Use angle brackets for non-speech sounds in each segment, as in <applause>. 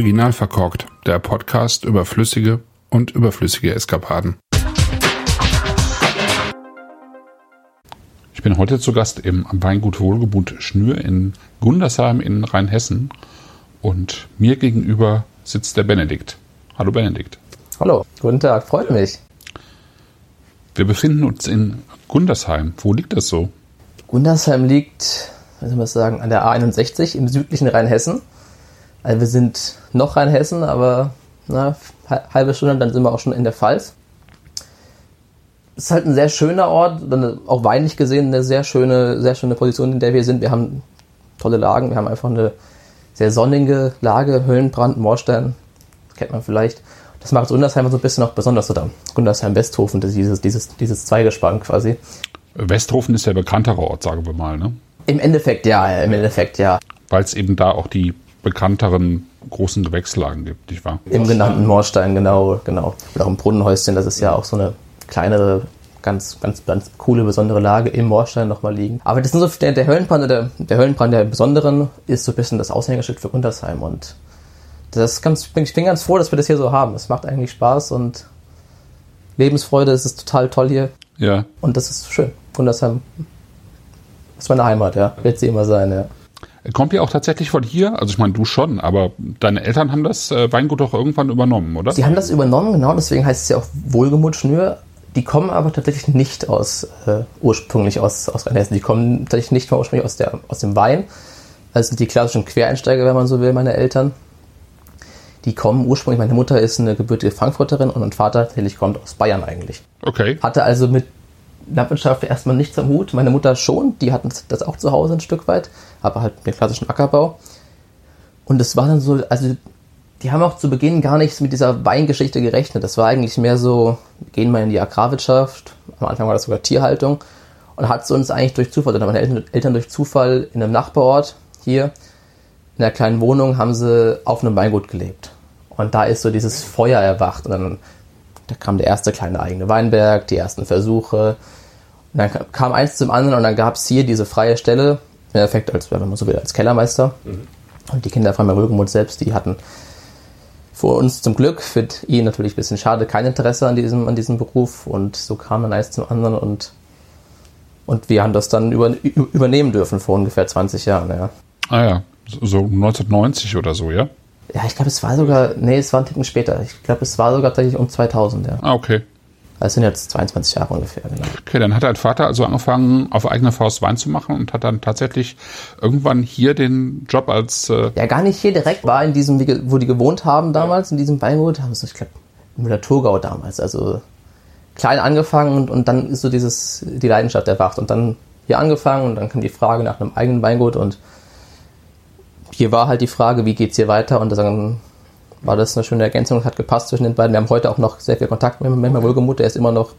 Original verkorkt, der Podcast über flüssige und überflüssige Eskapaden. Ich bin heute zu Gast im Weingut Wohlgebut Schnür in Gundersheim in Rheinhessen und mir gegenüber sitzt der Benedikt. Hallo Benedikt. Hallo, guten Tag, freut mich. Wir befinden uns in Gundersheim. Wo liegt das so? Gundersheim liegt, wie soll man sagen, an der A61 im südlichen Rheinhessen. Also wir sind noch Rheinhessen, aber na, halbe Stunde, dann sind wir auch schon in der Pfalz. Es ist halt ein sehr schöner Ort, auch weinlich gesehen eine sehr schöne, sehr schöne Position, in der wir sind. Wir haben tolle Lagen, wir haben einfach eine sehr sonnige Lage, Höllenbrand, Moorstein, kennt man vielleicht. Das macht Gundersheim so ein bisschen auch besonders, oder Gundersheim-Westhofen, dieses, dieses, dieses Zweigespann quasi. Westhofen ist der bekanntere Ort, sagen wir mal, ne? Im Endeffekt ja, im Endeffekt ja. Weil es eben da auch die bekannteren großen Gewächslagen gibt, nicht wahr? Im genannten Moorstein, genau, genau. Oder auch im Brunnenhäuschen, das ist ja auch so eine kleinere, ganz, ganz, ganz coole, besondere Lage im Moorstein nochmal liegen. Aber das sind so, der, der Höllenbrand, der, der Höllenbrand der Besonderen ist so ein bisschen das Aushängeschild für Gundersheim und das ganz, ich bin ganz froh, dass wir das hier so haben. Es macht eigentlich Spaß und Lebensfreude, es ist total toll hier. Ja. Und das ist schön. Gundersheim ist meine Heimat, ja. Wird sie immer sein, ja. Kommt ihr auch tatsächlich von hier? Also ich meine, du schon, aber deine Eltern haben das äh, Weingut doch irgendwann übernommen, oder? Sie haben das übernommen, genau, deswegen heißt es ja auch Wohlgemut Schnür. Die kommen aber tatsächlich nicht aus, äh, ursprünglich aus, aus Rheinhessen. Die kommen tatsächlich nicht mal ursprünglich aus, der, aus dem Wein. Das sind die klassischen Quereinsteiger, wenn man so will, meine Eltern. Die kommen ursprünglich, meine Mutter ist eine gebürtige Frankfurterin und mein Vater tatsächlich kommt aus Bayern eigentlich. Okay. Hatte also mit Landwirtschaft erstmal nichts am Hut. Meine Mutter schon, die hatten das auch zu Hause ein Stück weit, aber halt den klassischen Ackerbau. Und es war dann so, also die haben auch zu Beginn gar nichts mit dieser Weingeschichte gerechnet. Das war eigentlich mehr so, gehen wir in die Agrarwirtschaft. Am Anfang war das sogar Tierhaltung. Und hat es uns eigentlich durch Zufall, oder meine Eltern, Eltern durch Zufall in einem Nachbarort hier, in einer kleinen Wohnung, haben sie auf einem Weingut gelebt. Und da ist so dieses Feuer erwacht. Und dann da kam der erste kleine eigene Weinberg, die ersten Versuche. Und dann kam eins zum anderen und dann gab es hier diese freie Stelle, im Endeffekt als, wenn man so will, als Kellermeister. Mhm. Und die Kinder von Rögemund selbst, die hatten für uns zum Glück, für ihn natürlich ein bisschen schade, kein Interesse an diesem, an diesem Beruf. Und so kam dann eins zum anderen und, und wir haben das dann über, übernehmen dürfen vor ungefähr 20 Jahren. Ja. Ah ja, so 1990 oder so, ja? Ja, ich glaube, es war sogar, nee, es war ein Ticken später. Ich glaube, es war sogar tatsächlich um 2000, ja. Ah, okay. Das sind jetzt 22 Jahre ungefähr, genau. Okay, dann hat dein Vater also angefangen, auf eigene Faust Wein zu machen und hat dann tatsächlich irgendwann hier den Job als. Äh ja, gar nicht hier direkt, war in diesem, wo die gewohnt haben damals, in diesem Weingut, haben sie, ich glaube, in der Thurgau damals, also klein angefangen und, und dann ist so dieses, die Leidenschaft erwacht und dann hier angefangen und dann kam die Frage nach einem eigenen Weingut und hier war halt die Frage, wie geht's hier weiter und dann war das eine schöne Ergänzung und hat gepasst zwischen den beiden. Wir haben heute auch noch sehr viel Kontakt mit, mit Wohlgemut, der ist immer noch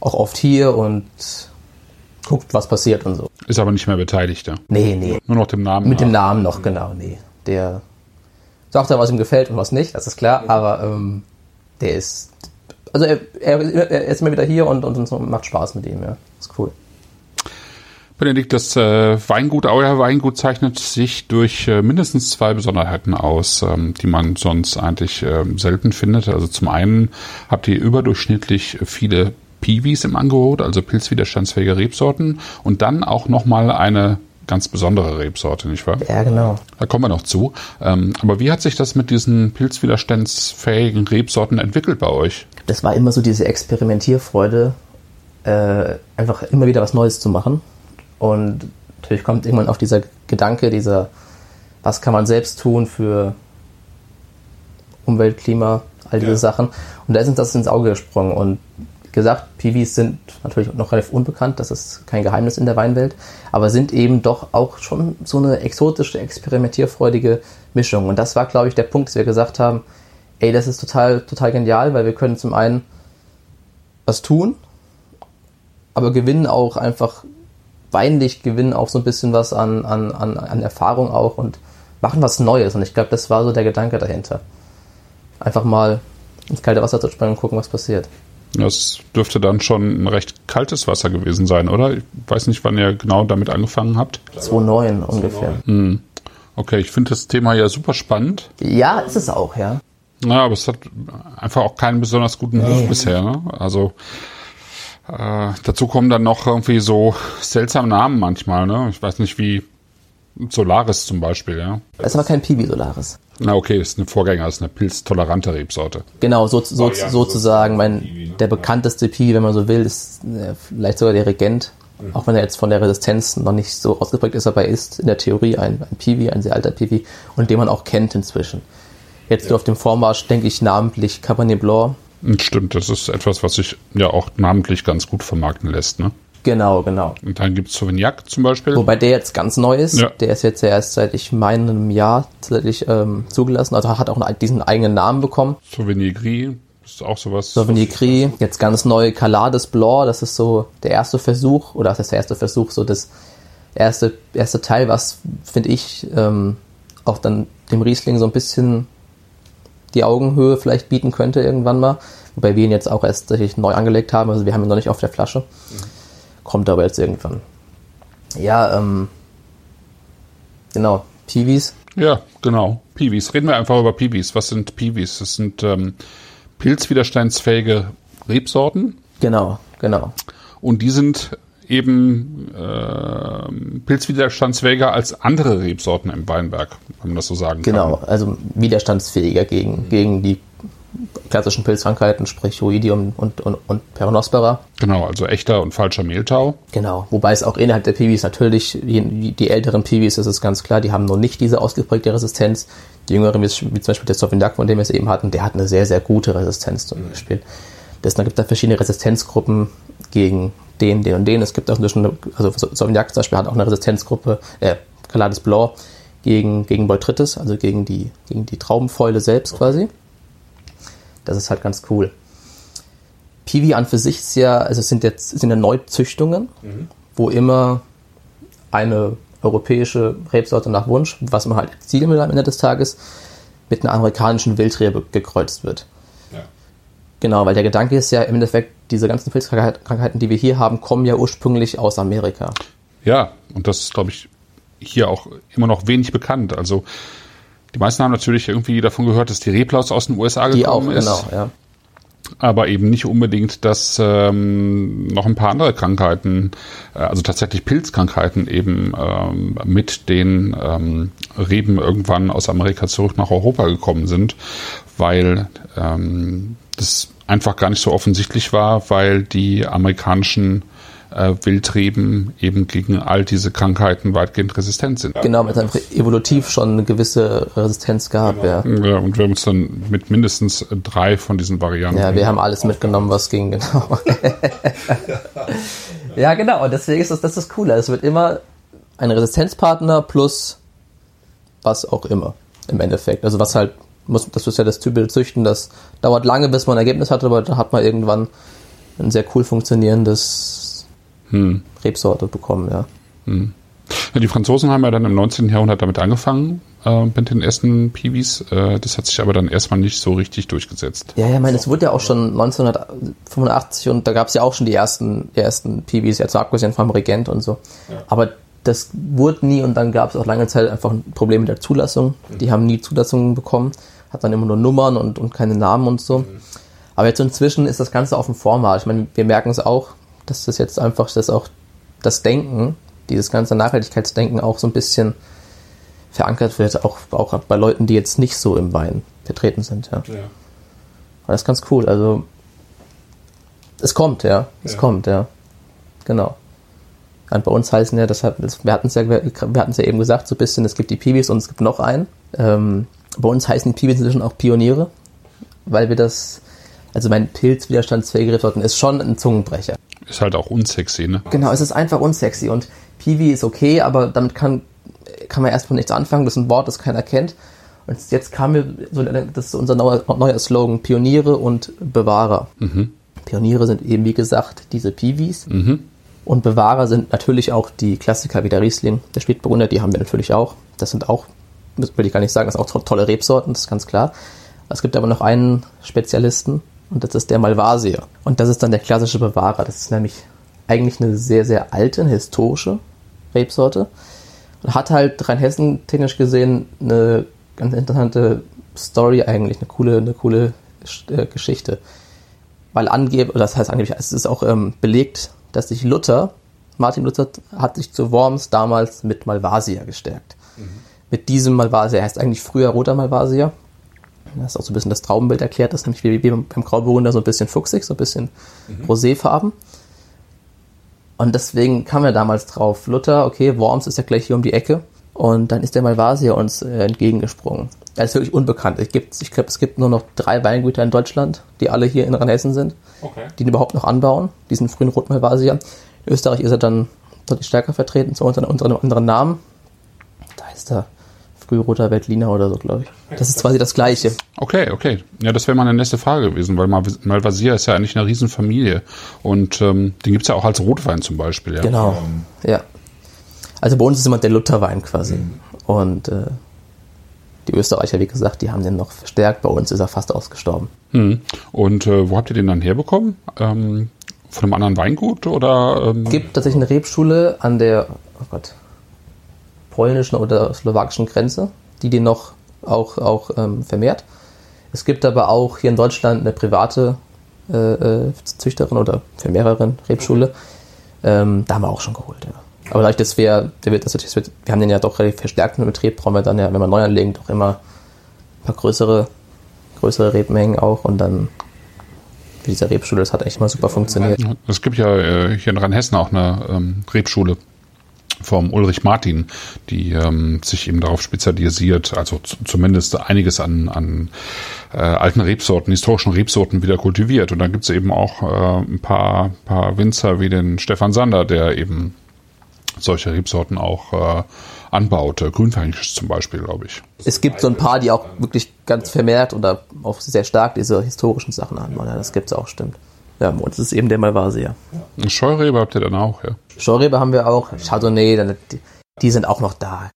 auch oft hier und guckt, was passiert und so. Ist aber nicht mehr beteiligt, ja? Nee, nee. Nur noch dem Namen. Mit nach. dem Namen noch, genau, nee. Der sagt dann, was ihm gefällt und was nicht, das ist klar, aber ähm, der ist, also er, er, er, ist immer wieder hier und, und, und macht Spaß mit ihm, ja. Ist cool. Benedikt, das äh, Weingut, euer Weingut zeichnet sich durch äh, mindestens zwei Besonderheiten aus, ähm, die man sonst eigentlich äh, selten findet. Also zum einen habt ihr überdurchschnittlich viele Piwis im Angebot, also pilzwiderstandsfähige Rebsorten und dann auch nochmal eine ganz besondere Rebsorte, nicht wahr? Ja, genau. Da kommen wir noch zu. Ähm, aber wie hat sich das mit diesen pilzwiderstandsfähigen Rebsorten entwickelt bei euch? Das war immer so diese Experimentierfreude, äh, einfach immer wieder was Neues zu machen. Und natürlich kommt irgendwann auch dieser Gedanke, dieser, was kann man selbst tun für Umwelt, Klima, all diese ja. Sachen. Und da ist uns das ins Auge gesprungen. Und wie gesagt, PVs sind natürlich noch relativ unbekannt, das ist kein Geheimnis in der Weinwelt, aber sind eben doch auch schon so eine exotische, experimentierfreudige Mischung. Und das war, glaube ich, der Punkt, dass wir gesagt haben, ey, das ist total, total genial, weil wir können zum einen was tun, aber gewinnen auch einfach weinlich gewinnen auch so ein bisschen was an, an, an, an Erfahrung auch und machen was Neues. Und ich glaube, das war so der Gedanke dahinter. Einfach mal ins kalte Wasser zu springen und gucken, was passiert. Das dürfte dann schon ein recht kaltes Wasser gewesen sein, oder? Ich weiß nicht, wann ihr genau damit angefangen habt. 2009 ungefähr. Hm. Okay, ich finde das Thema ja super spannend. Ja, ist es auch, ja. Ja, aber es hat einfach auch keinen besonders guten Ruf bisher. Ne? Also äh, dazu kommen dann noch irgendwie so seltsame Namen manchmal. Ne? Ich weiß nicht, wie Solaris zum Beispiel. Ja. Das ist aber kein Piwi Solaris. Na okay, ist eine Vorgänger, ist eine pilztolerante Rebsorte. Genau, so, so, Oh ja, sozusagen. Mein, Piwi, ne? der bekannteste Piwi, wenn man so will, ist äh, vielleicht sogar der Regent. Auch wenn er jetzt von der Resistenz noch nicht so ausgeprägt ist, aber er ist in der Theorie ein, ein Piwi, ein sehr alter Piwi und den man auch kennt inzwischen. Jetzt nur auf dem Vormarsch denke ich namentlich Cabernet Blanc. Stimmt, das ist etwas, was sich ja auch namentlich ganz gut vermarkten lässt. Ne? Genau, genau. Und dann gibt's Sauvignac zum Beispiel. Wobei der jetzt ganz neu ist. Ja. Der ist jetzt ja erst seit ich meine einem Jahr tatsächlich ähm, zugelassen. Also hat auch einen, diesen eigenen Namen bekommen. Sauvigny Gris ist auch sowas. Sauvigny Gris, jetzt ganz neu Calades Blanc, das ist so der erste Versuch, oder das ist der erste Versuch, so das erste, erste Teil, was, finde ich, ähm, auch dann dem Riesling so ein bisschen die Augenhöhe vielleicht bieten könnte irgendwann mal. Wobei wir ihn jetzt auch erst tatsächlich neu angelegt haben, also wir haben ihn noch nicht auf der Flasche. Kommt aber jetzt irgendwann. Ja, ähm, genau, Piwis. Ja, genau. Piwis. Reden wir einfach über Piwis. Was sind Piwis? Das sind ähm, pilzwiderstandsfähige Rebsorten Genau, genau. und die sind eben äh, pilzwiderstandsfähiger als andere Rebsorten im Weinberg, wenn man das so sagen Genau, kann. also widerstandsfähiger gegen, gegen die klassischen Pilzkrankheiten, sprich Oidium und, und, und Peronospora. Genau, also echter und falscher Mehltau. Genau, wobei es auch innerhalb der Piwis natürlich, die, die älteren Piwis, das ist ganz klar, die haben noch nicht diese ausgeprägte Resistenz. Die jüngeren, wie zum Beispiel der Sauvignac, von dem wir es eben hatten, der hat eine sehr, sehr gute Resistenz zum Beispiel. Deswegen gibt es da verschiedene Resistenzgruppen gegen den, den und den. Es gibt auch eine- also Sauvignac zum Beispiel hat auch eine Resistenzgruppe, äh, Calades Blanc, gegen, gegen Botrytis, also gegen die, gegen die Traubenfäule selbst quasi. Das ist halt ganz cool. Piwi an für sich ist ja, also es sind jetzt sind ja Neuzüchtungen, wo immer eine europäische Rebsorte nach Wunsch, was man halt erzielen will am Ende des Tages, mit einer amerikanischen Wildrebe gekreuzt wird. Genau, weil der Gedanke ist ja im Endeffekt, diese ganzen Pilzkrankheiten, die wir hier haben, kommen ja ursprünglich aus Amerika. Ja, und das ist, glaube ich, hier auch immer noch wenig bekannt. Also die meisten haben natürlich irgendwie davon gehört, dass die Reblaus aus den USA Die auch, gekommen ist. genau, ja. aber eben nicht unbedingt, dass ähm, noch ein paar andere Krankheiten, äh, also tatsächlich Pilzkrankheiten eben ähm, mit den ähm, Reben irgendwann aus Amerika zurück nach Europa gekommen sind, weil ähm, das einfach gar nicht so offensichtlich war, weil die amerikanischen äh, Wildreben eben gegen all diese Krankheiten weitgehend resistent sind. Genau, weil es einfach evolutiv schon eine gewisse Resistenz gab, ja. Ja, und wir haben uns dann mit mindestens drei von diesen Varianten Ja, wir haben alles mitgenommen, was ging, genau. <laughs> ja, genau, und deswegen ist das, das ist das Coole. Es wird immer ein Resistenzpartner plus was auch immer im Endeffekt. Also was halt, muss, das ist ja das typische Züchten, das dauert lange, bis man ein Ergebnis hat, aber dann hat man irgendwann ein sehr cool funktionierendes Rebsorte bekommen, ja. Ja, die Franzosen haben ja dann im 19. Jahrhundert damit angefangen, äh, mit den ersten Piwis. Äh, das hat sich aber dann erstmal nicht so richtig durchgesetzt. Ja, ja, ich meine, es wurde ja auch schon 1985 und da gab es ja auch schon die ersten, die ersten PBs, jetzt mal abgesehen vom Regent und so. Aber das wurde nie und dann gab es auch lange Zeit einfach ein Problem mit der Zulassung. Die haben nie Zulassungen bekommen, hat dann immer nur Nummern und, und keine Namen und so. Aber jetzt inzwischen ist das Ganze auf dem Vormarsch. Ich meine, wir merken es auch, dass das jetzt einfach, dass auch das Denken, dieses ganze Nachhaltigkeitsdenken auch so ein bisschen verankert wird, auch, auch bei Leuten, die jetzt nicht so im Wein vertreten sind. Ja. Aber das ist ganz cool. Also, es kommt, ja. Es Ja. kommt, ja. Genau. Und bei uns heißen ja, deshalb, das, wir hatten es ja, wir hatten es ja eben gesagt, so ein bisschen, es gibt die Piwis und es gibt noch einen. Ähm, bei uns heißen die Piwis inzwischen auch Pioniere, weil wir das, also mein pilzwiderstandsfähige Rebsorten ist schon ein Zungenbrecher. Ist halt auch unsexy, ne? Genau, es ist einfach unsexy und Piwi ist okay, aber damit kann, kann man erstmal nichts anfangen. Das ist ein Wort, das keiner kennt. Und jetzt kam mir so, das ist unser neuer, neuer Slogan, Pioniere und Bewahrer. Pioniere sind eben, wie gesagt, diese Piwis. Und Bewahrer sind natürlich auch die Klassiker wie der Riesling, der Spätburgunder, die haben wir natürlich auch. Das sind auch, will ich gar nicht sagen, das sind auch to- tolle Rebsorten, das ist ganz klar. Es gibt aber noch einen Spezialisten und das ist der Malvasier. Und das ist dann der klassische Bewahrer. Das ist nämlich eigentlich eine sehr, sehr alte, eine historische Rebsorte. Und hat halt Rheinhessen technisch gesehen eine ganz interessante Story eigentlich, eine coole, eine coole äh, Geschichte. Weil angeblich, das heißt angeblich, es ist auch ähm, belegt, dass sich Luther, Martin Luther, hat sich zu Worms damals mit Malvasia gestärkt. Mhm. Mit diesem Malvasia, heißt eigentlich früher roter Malvasia. Das ist auch so ein bisschen das Traubenbild erklärt, das ist nämlich wie, wie beim Grauburgunder so ein bisschen fuchsig, so ein bisschen mhm. roséfarben. Und deswegen kam er damals drauf, Luther, okay, Worms ist ja gleich hier um die Ecke. Und dann ist der Malvasia uns äh, entgegengesprungen. Er ist wirklich unbekannt. Ich, ich glaube, es gibt nur noch drei Weingüter in Deutschland, die alle hier in Rheinhessen sind, okay. die ihn überhaupt noch anbauen, diesen frühen Roten Malvasia. In Österreich ist er dann deutlich stärker vertreten, so unter, unter einem anderen Namen. Da ist er Frühroter Veltliner oder so, glaube ich. Das ist quasi das Gleiche. Okay, okay. Ja, das wäre meine nächste Frage gewesen, weil Malvasia ist ja eigentlich eine Riesenfamilie. Und ähm, den gibt es ja auch als Rotwein zum Beispiel. Ja. Genau, ja. Also bei uns ist immer der Lutherwein quasi. Mhm. Und äh, die Österreicher, wie gesagt, die haben den noch verstärkt. Bei uns ist er fast ausgestorben. Mhm. Und äh, wo habt ihr den dann herbekommen? Ähm, von einem anderen Weingut oder? Ähm? Es gibt tatsächlich eine Rebschule an der, oh Gott, polnischen oder slowakischen Grenze, die den noch auch, auch ähm, vermehrt. Es gibt aber auch hier in Deutschland eine private äh, äh Züchterin oder Vermehrerin, Rebschule. Ähm, da haben wir auch schon geholt, ja. Aber dadurch, dass wir, der wird, das wird, wir haben den ja doch relativ verstärkt im Betrieb, brauchen wir dann ja, wenn wir neu anlegen, doch immer ein paar größere, größere Rebmengen auch und dann wie dieser Rebschule, das hat eigentlich mal super funktioniert. Es gibt ja äh, hier in Rheinhessen auch eine ähm, Rebschule vom Ulrich Martin, die ähm, sich eben darauf spezialisiert, also zumindest einiges an, an äh, alten Rebsorten, historischen Rebsorten wieder kultiviert. Und dann gibt es eben auch äh, ein paar, paar Winzer wie den Stefan Sander, der eben solche Rebsorten auch äh, anbaut. Grünfränkisch zum Beispiel, glaube ich. Es gibt so ein paar, die auch wirklich ganz vermehrt oder auch sehr stark diese historischen Sachen anbauen. Ja, das gibt es auch, stimmt. Ja, und es ist eben der Malvasia. Scheurebe habt ihr dann auch, ja? Scheurebe haben wir auch. Chardonnay, die sind auch noch da.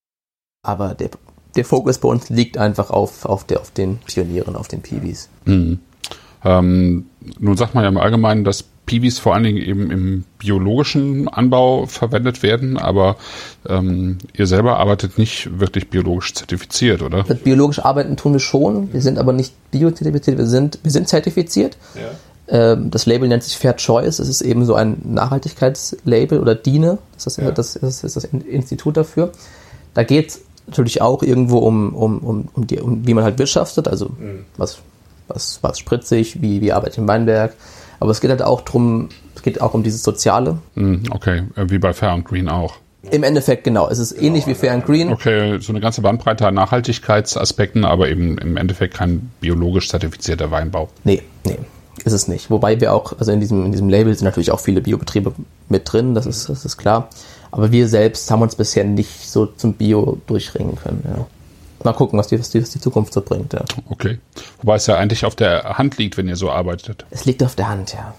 Aber der, der Fokus bei uns liegt einfach auf, auf, der, auf den Pionieren, auf den Piwis. Mhm. Ähm, nun sagt man ja im Allgemeinen, dass Piwis vor allen Dingen eben im biologischen Anbau verwendet werden, aber ähm, ihr selber arbeitet nicht wirklich biologisch zertifiziert, oder? Biologisch arbeiten tun wir schon, wir sind aber nicht biozertifiziert, wir sind, wir sind zertifiziert. Ja. Ähm, das Label nennt sich Fair Choice. Es ist eben so ein Nachhaltigkeitslabel oder DINE. Das ist das, ja. das, ist das Institut dafür. Da geht es natürlich auch irgendwo um, um, um, um, die, um, wie man halt wirtschaftet, also mhm. was, was, was spritzig, wie, wie arbeitet im Weinberg. Aber es geht halt auch drum, es geht auch um dieses Soziale. Mhm, okay, äh, wie bei Fair and Green auch. Im Endeffekt genau. Es ist ähnlich wie Fair and Green. Okay, so eine ganze Bandbreite an Nachhaltigkeitsaspekten, aber eben im Endeffekt kein biologisch zertifizierter Weinbau. Nee, nee ist es nicht. Wobei wir auch, also in diesem, in diesem Label sind natürlich auch viele Biobetriebe mit drin, das ist, das ist klar. Aber wir selbst haben uns bisher nicht so zum Bio durchringen können. Ja. Mal gucken, was die, was, die, was die Zukunft so bringt. Ja. Okay. Wobei es ja eigentlich auf der Hand liegt, wenn ihr so arbeitet. Es liegt auf der Hand, ja.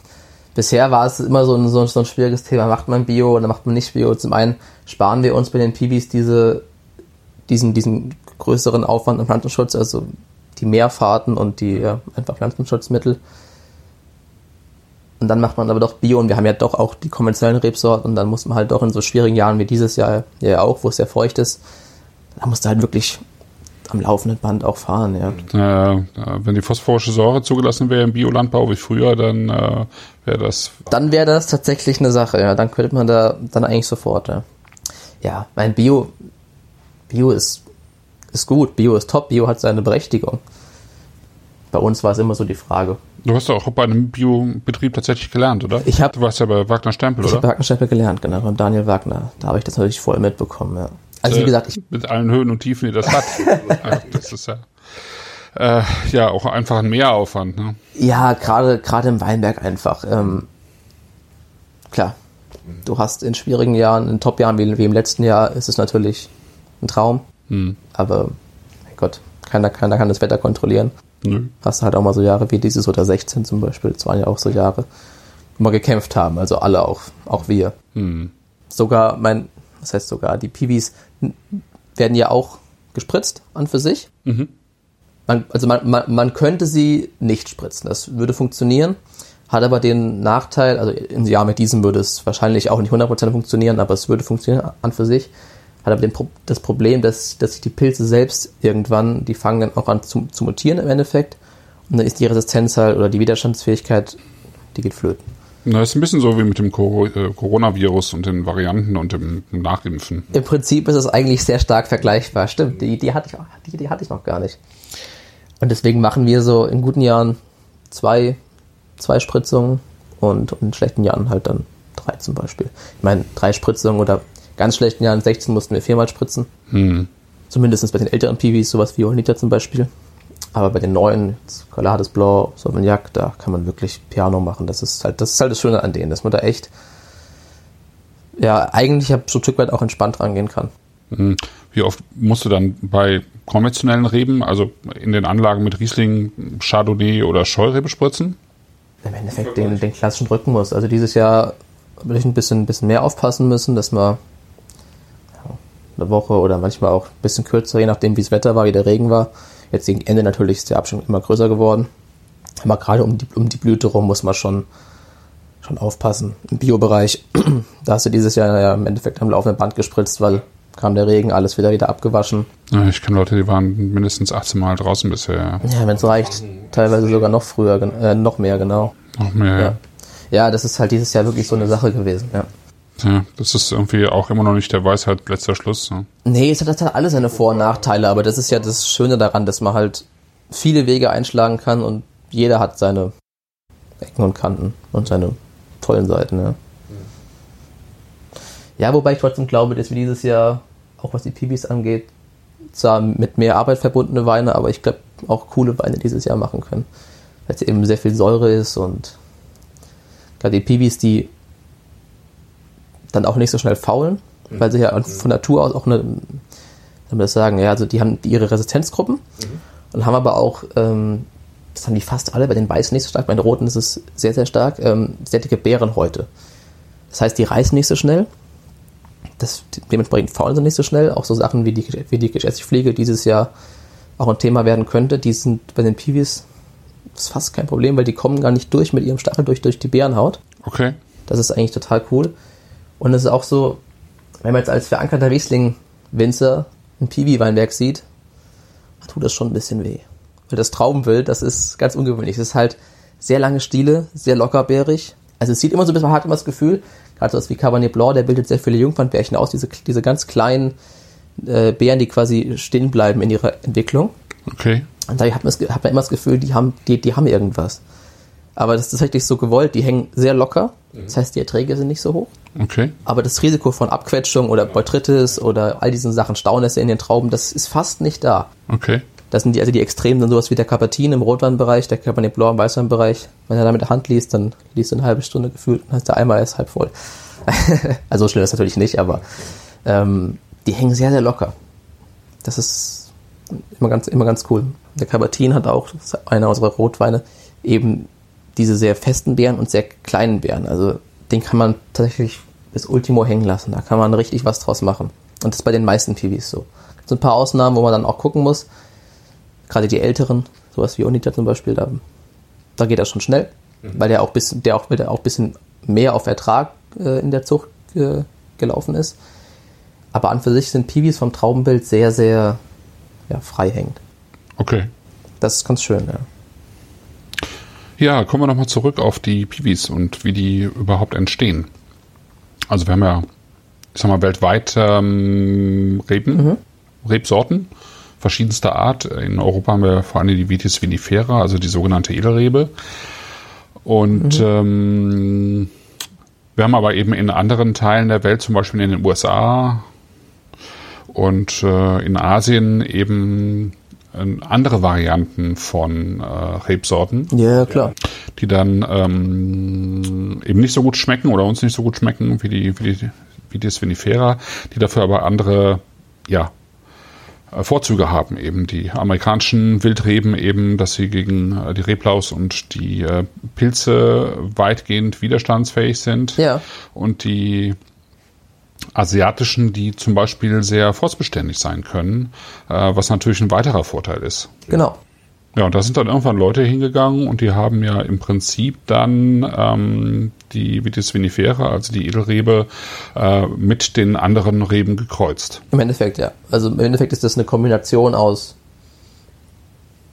Bisher war es immer so ein, so, so ein schwieriges Thema. Macht man Bio oder macht man nicht Bio? Zum einen sparen wir uns bei den Pibis diese, diesen, diesen größeren Aufwand im Pflanzenschutz, also die Mehrfahrten und die ja, einfach Pflanzenschutzmittel. Und dann macht man aber doch Bio und wir haben ja doch auch die konventionellen Rebsorten und dann muss man halt doch in so schwierigen Jahren wie dieses Jahr ja auch, wo es sehr feucht ist, da musst du halt wirklich am laufenden Band auch fahren, ja. Äh, wenn die phosphorische Säure zugelassen wäre im Biolandbau wie früher, dann äh, wäre das. Dann wäre das tatsächlich eine Sache, ja. Dann könnte man da dann eigentlich sofort, ja. Ja, mein Bio, Bio ist, ist gut, Bio ist top, Bio hat seine Berechtigung. Bei uns war es immer so die Frage, Du hast auch bei einem Biobetrieb tatsächlich gelernt, oder? Ich hab, du warst ja bei Wagner Stempel, ich oder? Ich habe Wagner Stempel gelernt, genau, von Daniel Wagner. Da habe ich das natürlich voll mitbekommen, ja. Also wie äh, gesagt, ich, mit allen Höhen und Tiefen, die das hat. <laughs> das ist ja äh, ja auch einfach ein Mehraufwand, ne? Ja, gerade gerade im Weinberg einfach. Ähm, klar, du hast in schwierigen Jahren, in Top-Jahren wie, wie, im letzten Jahr, ist es natürlich ein Traum. Hm. Aber mein Gott, keiner, keiner kann das Wetter kontrollieren. Nö. Hast halt auch mal so Jahre wie dieses oder 16 zum Beispiel. Das waren ja auch so Jahre, wo wir gekämpft haben. Also alle auch, auch wir. Hm. Sogar mein, was heißt sogar, die Piwis werden ja auch gespritzt an für sich. Mhm. Man, also man, man, man könnte sie nicht spritzen. Das würde funktionieren. Hat aber den Nachteil, also im Jahr mit diesem würde es wahrscheinlich auch nicht 100% funktionieren, aber es würde funktionieren an für sich. hat aber den, das Problem, dass, dass sich die Pilze selbst irgendwann, die fangen dann auch an zu, zu mutieren im Endeffekt. Und dann ist die Resistenz halt oder die Widerstandsfähigkeit, die geht flöten. Na, ist ein bisschen so wie mit dem äh, Coronavirus und den Varianten und dem Nachimpfen. Im Prinzip ist es eigentlich sehr stark vergleichbar. Stimmt, die, die, hatte ich, die, die hatte ich noch gar nicht. Und deswegen machen wir so in guten Jahren zwei, zwei Spritzungen und, und in schlechten Jahren halt dann drei zum Beispiel. Ich meine, drei Spritzungen oder ganz schlechten Jahren 16 mussten wir viermal spritzen. Hm. Zumindest bei den älteren Piwis, sowas wie Olnita zum Beispiel. Aber bei den neuen, Calades Blanc, Sauvignac, da kann man wirklich Piano machen. Das ist halt das, ist halt das Schöne an denen, dass man da echt, ja, eigentlich so ein Stück weit auch entspannt rangehen kann. Mhm. Wie oft musst du dann bei konventionellen Reben, also in den Anlagen mit Riesling, Chardonnay oder Scheurebe spritzen? Im Endeffekt den, den klassischen muss. Also dieses Jahr würde ich ein bisschen, bisschen mehr aufpassen müssen, dass man eine Woche oder manchmal auch ein bisschen kürzer, je nachdem wie das Wetter war, wie der Regen war, Jetzt gegen Ende natürlich ist der Abstand immer größer geworden. Aber gerade um die, um die Blüte rum muss man schon, schon aufpassen. Im Biobereich, <clears throat> da hast du dieses Jahr ja im Endeffekt am laufenden Band gespritzt, weil kam der Regen, alles wieder wieder abgewaschen. Ich kenne Leute, die waren mindestens 18 Mal draußen bisher. Ja, wenn es reicht. Teilweise sogar noch früher, äh, noch mehr, genau. Noch mehr, ja. ja. Ja, das ist halt dieses Jahr wirklich so eine Sache gewesen, ja. Ja, das ist irgendwie auch immer noch nicht der Weisheit letzter Schluss. Ne? Nee, es hat, das hat alles seine Vor- und Nachteile, aber das ist ja das Schöne daran, dass man halt viele Wege einschlagen kann und jeder hat seine Ecken und Kanten und seine tollen Seiten, ja. Ja, wobei ich trotzdem glaube, dass wir dieses Jahr, auch was die Pibis angeht, zwar mit mehr Arbeit verbundene Weine, aber ich glaube auch coole Weine dieses Jahr machen können. Weil es eben sehr viel Säure ist und gerade die Pibis, die dann auch nicht so schnell faulen, mhm. weil sie ja von Natur aus auch eine, soll das sagen, ja, also die haben ihre Resistenzgruppen mhm. und haben aber auch, ähm, das haben die fast alle, bei den Weißen nicht so stark, bei den Roten ist es sehr, sehr stark, ähm, sehr dicke Bärenhäute. Das heißt, die reißen nicht so schnell, das, dementsprechend faulen sie nicht so schnell, auch so Sachen wie die, wie die Essigfliege dieses Jahr auch ein Thema werden könnte, die sind bei den Piwis ist fast kein Problem, weil die kommen gar nicht durch mit ihrem Stachel durch, durch die Bärenhaut. Okay. Das ist eigentlich total cool. Und es ist auch so, wenn man jetzt als verankerter Riesling-Winzer ein Piwi-Weinberg sieht, tut das schon ein bisschen weh. Weil das Traubenwild, das ist ganz ungewöhnlich. Es ist halt sehr lange Stiele, sehr lockerbärig. Also es sieht immer so ein bisschen, man hat immer das Gefühl, gerade so was wie Cabernet Blanc, der bildet sehr viele Jungfernbärchen aus, diese, diese ganz kleinen äh, Bären, die quasi stehen bleiben in ihrer Entwicklung. Okay. Und da hat man, hat man immer das Gefühl, die haben, die, die haben irgendwas. Aber das ist tatsächlich so gewollt, die hängen sehr locker. Das heißt, die Erträge sind nicht so hoch. Okay. Aber das Risiko von Abquetschung oder Botrytis oder all diesen Sachen, Staunässe in den Trauben, das ist fast nicht da. Okay. Das sind die, also die Extremen sind sowas wie der Capatin im Rotweinbereich, der Cabernet Blanc im Weißweinbereich. Wenn er da mit der Hand liest, dann liest er eine halbe Stunde gefühlt und heißt der Eimer ist halb voll. <laughs> also so schlimm ist natürlich nicht, aber ähm, die hängen sehr, sehr locker. Das ist immer ganz, immer ganz cool. Der Cabertin hat auch, das ist einer unserer Rotweine, eben diese sehr festen Beeren und sehr kleinen Beeren. Also den kann man tatsächlich bis Ultimo hängen lassen. Da kann man richtig was draus machen. Und das ist bei den meisten Piwis so. Es sind ein paar Ausnahmen, wo man dann auch gucken muss. Gerade die älteren, sowas wie Onita zum Beispiel, da, da geht das schon schnell, mhm. weil der auch bisschen, der auch, der auch bisschen mehr auf Ertrag äh, in der Zucht äh, gelaufen ist. Aber an für sich sind Piwis vom Traubenbild sehr, sehr ja, frei hängend. Okay. Das ist ganz schön, ja. Ja, kommen wir nochmal zurück auf die Piwis und wie die überhaupt entstehen. Also wir haben ja, ich sag mal, weltweit ähm, Reben, mhm. Rebsorten verschiedenster Art. In Europa haben wir vor allem die Vitis vinifera, also die sogenannte Edelrebe. Und mhm. ähm, wir haben aber eben in anderen Teilen der Welt, zum Beispiel in den USA und äh, in Asien eben andere Varianten von äh, Rebsorten. Ja, klar. Die dann ähm, eben nicht so gut schmecken oder uns nicht so gut schmecken wie die, wie die, wie die Svinifera, die dafür aber andere, ja, äh, Vorzüge haben eben die amerikanischen Wildreben eben, dass sie gegen äh, die Reblaus und die äh, Pilze weitgehend widerstandsfähig sind ja. und die asiatischen, die zum Beispiel sehr frostbeständig sein können, äh, was natürlich ein weiterer Vorteil ist. Genau. Ja, und da sind dann irgendwann Leute hingegangen und die haben ja im Prinzip dann ähm, die Vitis vinifera, also die Edelrebe, äh, mit den anderen Reben gekreuzt. Im Endeffekt, ja. Also im Endeffekt ist das eine Kombination aus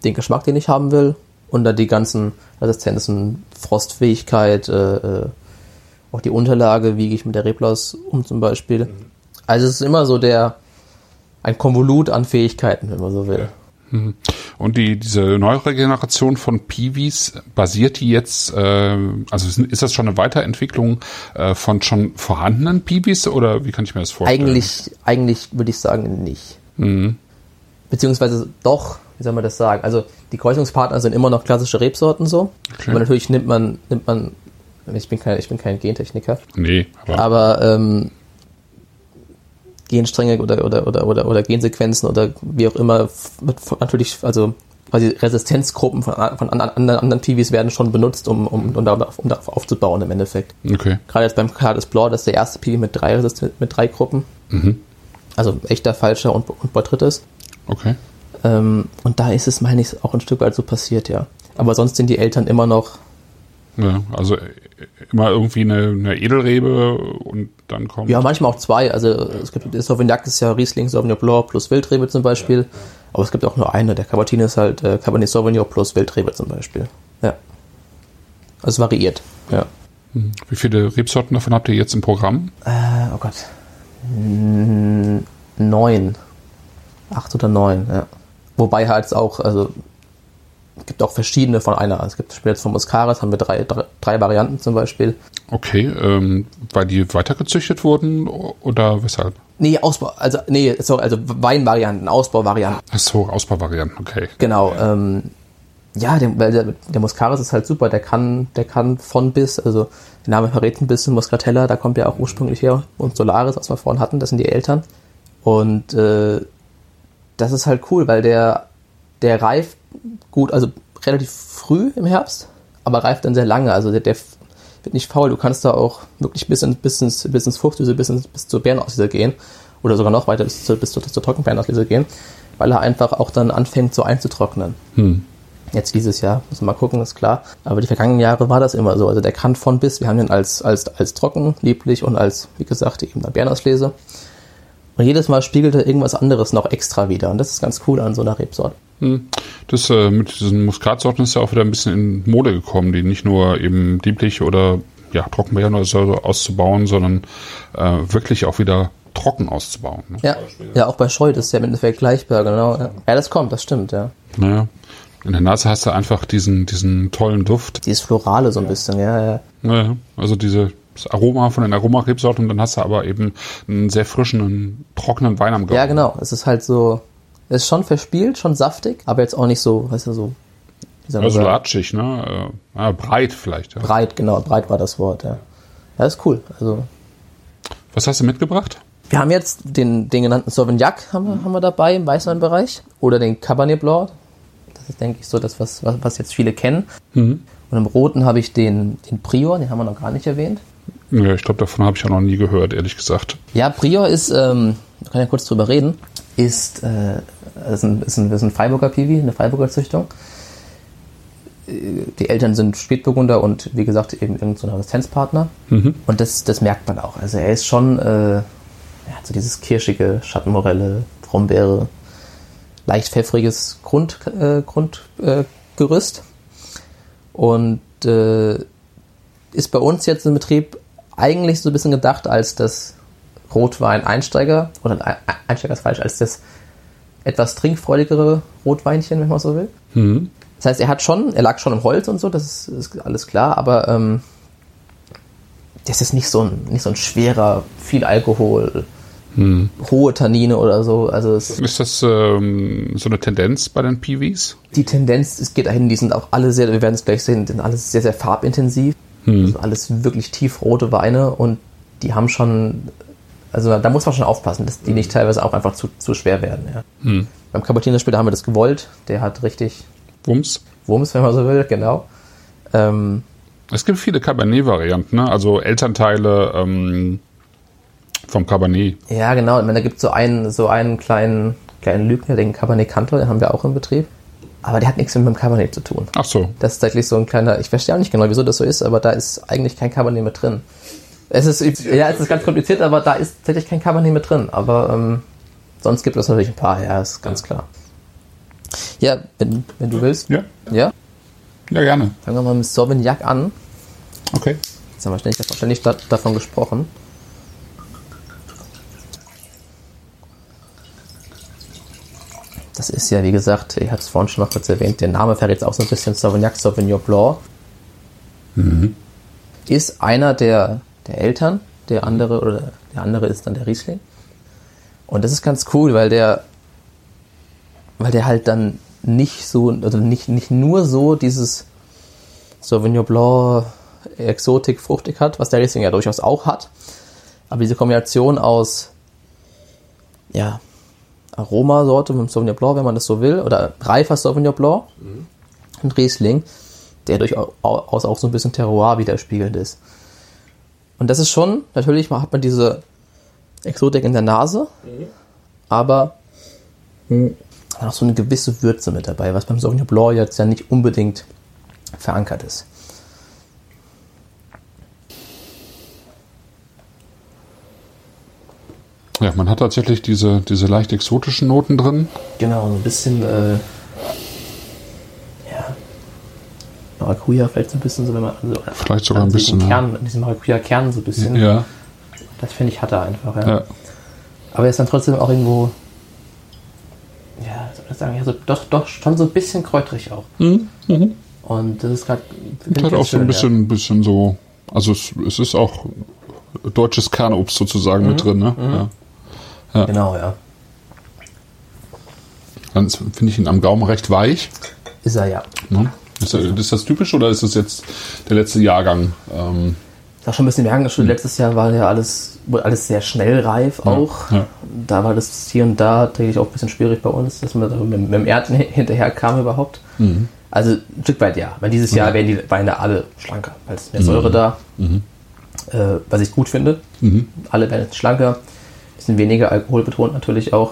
den Geschmack, den ich haben will, und dann die ganzen Resistenzen, Frostfähigkeit, äh, äh, auch die Unterlage, wie gehe ich mit der Reblaus um zum Beispiel. Also es ist immer so der ein Konvolut an Fähigkeiten, wenn man so will. Mhm. Und die, diese neuere Generation von Piwis, basiert die jetzt, äh, also ist das schon eine Weiterentwicklung äh, von schon vorhandenen Piwis oder wie kann ich mir das vorstellen? Eigentlich, eigentlich würde ich sagen, nicht. Mhm. Beziehungsweise doch, wie soll man das sagen? Also die Kreuzungspartner sind immer noch klassische Rebsorten so. Okay. Aber natürlich nimmt man, nimmt man, ich bin kein, ich bin kein Gentechniker, Nee, aber, aber ähm, Genstränge oder, oder, oder, oder, oder Gensequenzen oder wie auch immer, natürlich, also quasi Resistenzgruppen von, von anderen, anderen, Piwis werden schon benutzt, um, um, um, darauf, um darauf aufzubauen im Endeffekt. okay. Gerade jetzt beim Cardis Blanc, das ist der erste Piwi mit drei, Resisten- mit drei Gruppen. Mhm. Also echter, falscher und, und Botrytis. Okay. Ähm, und da ist es, meine ich, auch ein Stück weit so passiert, ja. Aber sonst sind die Eltern immer noch, Ja, also immer irgendwie eine, eine Edelrebe und dann kommt. ja, manchmal auch zwei. Also es gibt, der Sauvignac ist ja Riesling, Sauvignon Blanc plus Wildrebe zum Beispiel. Aber es gibt auch nur eine. Der Cabernet ist halt äh, Cabernet Sauvignon plus Wildrebe zum Beispiel. Ja. Also es variiert, ja. Wie viele Rebsorten davon habt ihr jetzt im Programm? Äh, oh Gott. N- Neun. Acht oder neun, ja. Wobei halt auch, also es gibt auch verschiedene von einer. Es gibt jetzt von Muscaris haben wir drei, drei, drei Varianten zum Beispiel. Okay, ähm, weil die weitergezüchtet wurden oder weshalb? Nee, Ausbau, also, nee, sorry, also Weinvarianten, Ausbauvarianten. Ach so, Ausbauvarianten, okay. Genau, ähm, ja, der, weil der, der Muscaris ist halt super, der kann, der kann von bis, also der Name verrät ein bisschen, Muscatella, da kommt ja auch ursprünglich her und Solaris, was wir vorhin hatten, das sind die Eltern. Und äh, das ist halt cool, weil der, der reift gut, also relativ früh im Herbst, aber reift dann sehr lange, also der, der wird nicht faul, du kannst da auch wirklich bis, in, bis, ins, bis ins Fruchtdüse, bis, ins, bis zur Beerenauslese gehen oder sogar noch weiter bis zur, bis zur, zur Trockenbeerenauslese gehen, weil er einfach auch dann anfängt so einzutrocknen. Hm. Jetzt dieses Jahr, müssen wir mal gucken, ist klar. Aber die vergangenen Jahre war das immer so. Also der kann von bis, wir haben den als, als, als trocken, lieblich und als, wie gesagt, eben dann Bärenauslese. Und jedes Mal spiegelt er irgendwas anderes noch extra wieder. Und das ist ganz cool an so einer Rebsorte. Hm. Das äh, mit diesen Muskatsorten ist ja auch wieder ein bisschen in Mode gekommen, die nicht nur eben lieblich oder ja, Trockenbeeren oder so auszubauen, sondern äh, wirklich auch wieder trocken auszubauen. Ne? Ja, ja, auch bei Scheu, ist ja im Endeffekt gleichbar, genau. Ja. ja, das kommt, das stimmt, ja. Naja. In der Nase hast du einfach diesen, diesen tollen Duft. Dieses Florale so ein bisschen, ja, ja. Naja, also diese das Aroma von den Aromarebsorten und dann hast du aber eben einen sehr frischen, einen trockenen Wein am Gaumen. Ja, genau. Es ist halt so, ist schon verspielt, schon saftig, aber jetzt auch nicht so, weißt du, so, Also latschig, ne? Äh, ja, breit vielleicht. Ja. breit, genau, breit war das Wort, ja. Ja, ist cool. Also, Was hast du mitgebracht? wir haben jetzt den, den genannten Sauvignac haben wir, haben wir dabei im Weißweinbereich oder den Cabernet Blanc. Das ist, denke ich, so das, was, was, was jetzt viele kennen. Mhm. Und im Roten habe ich den, den Prior, den haben wir noch gar nicht erwähnt. Ja, ich glaube, davon habe ich auch noch nie gehört, ehrlich gesagt. Ja, Prior ist, ähm, wir können ja kurz drüber reden, ist, äh, ist, ein, ist, ein, ist ein Freiburger Piwi, eine Freiburger Züchtung. Die Eltern sind Spätburgunder und wie gesagt eben irgendein so ein Resistenzpartner. Mhm. Und das, das merkt man auch. Also er ist schon, äh, er hat so dieses kirschige, Schattenmorelle, Brombeere, leicht pfeffriges Grundgerüst. Äh, Grund, äh, und äh, ist bei uns jetzt im Betrieb eigentlich so ein bisschen gedacht als das Rotwein-Einsteiger, oder Ein- Einsteiger ist falsch, als das etwas trinkfreudigere Rotweinchen, wenn man so will. Mhm. Das heißt, er hat schon, er lag schon im Holz und so, das ist, ist alles klar, aber ähm, das ist nicht so ein, nicht so ein schwerer, viel Alkohol, Mhm. hohe Tannine oder so. Also Ist das ähm, so eine Tendenz bei den Piwis? die Tendenz, es geht dahin, die sind auch alle sehr, wir werden es gleich sehen, sind alles sehr, sehr farbintensiv. Also alles wirklich tiefrote Weine und die haben schon, also da muss man schon aufpassen, dass die nicht teilweise auch einfach zu, zu schwer werden. Ja. Mhm. Beim Cappuccino später haben wir das gewollt, der hat richtig Wumms? Wumms, wenn man so will, genau. Ähm, Es gibt viele Cabernet-Varianten, ne? also Elternteile ähm, vom Cabernet. ja, genau, ich meine, da gibt es so einen, so einen kleinen, kleinen Lügner, den Cabernet Cantor, den haben wir auch im Betrieb. Aber der hat nichts mit dem Cabernet zu tun. Ach so. Das ist tatsächlich so ein kleiner, ich verstehe auch nicht genau, wieso das so ist, aber da ist eigentlich kein Cabernet mit drin. Es ist, ja, es ist ganz kompliziert, aber da ist tatsächlich kein Cabernet mit drin. Aber ähm, sonst gibt es natürlich ein paar, ja, ist ganz klar. Ja, wenn, wenn du willst. Ja. Ja? Ja, gerne. Fangen wir mal mit Sauvignac an. Okay. Jetzt haben wir ständig, ständig da, davon gesprochen. Das ist ja, wie gesagt, ich habe es vorhin schon noch kurz erwähnt, der Name fährt jetzt auch so ein bisschen Sauvignac Sauvignon Blanc. Ist einer der, der Eltern, der andere, oder der andere ist dann der Riesling. Und das ist ganz cool, weil der, weil der halt dann nicht so, also nicht, nicht nur so dieses Sauvignon Blanc Exotik, fruchtig hat, was der Riesling ja durchaus auch hat. Aber diese Kombination aus, ja, Aromasorte mit Sauvignon Blanc, wenn man das so will, oder reifer Sauvignon Blanc und Riesling, der durchaus auch so ein bisschen Terroir widerspiegelnd ist. Und das ist schon, natürlich hat man diese Exotik in der Nase, aber auch so eine gewisse Würze mit dabei, was beim Sauvignon Blanc jetzt ja nicht unbedingt verankert ist. Ja, man hat tatsächlich diese, diese leicht exotischen Noten drin. Genau, so ein bisschen, äh, ja, Maracuja vielleicht so ein bisschen so, wenn man, also Vielleicht sogar ein bisschen. ja. Kern, an diesem Maracuja-Kern so ein bisschen, Ja, das finde ich hat er einfach, ja. ja. Aber er ist dann trotzdem auch irgendwo, ja, soll ich sagen, ja, so, doch, doch, schon so ein bisschen kräuterig auch. Mhm. Mhm. Und das ist gerade, hat auch so ein bisschen, bisschen so, also es, es ist auch deutsches Kernobst sozusagen Mhm. mit drin, ne? Ja. Ja. Genau, ja. Dann finde ich ihn am Gaumen recht weich. Ist er ja. Ne? Ist, das- ist das typisch oder ist das jetzt der letzte Jahrgang? Ähm, Ist auch schon ein bisschen merken, schon letztes Jahr war ja alles, wurde alles sehr schnell reif auch. ja. Da war das hier und da tatsächlich auch ein bisschen schwierig bei uns, dass man da mit, mit dem Ernten <laughs> hinterher kam überhaupt. Mhm. Also ein Stück weit ja, weil dieses Jahr werden die Weine alle schlanker, weil es mehr Säure da, äh, was ich gut finde. Mhm. Alle werden jetzt schlanker, bisschen weniger Alkohol betont natürlich auch.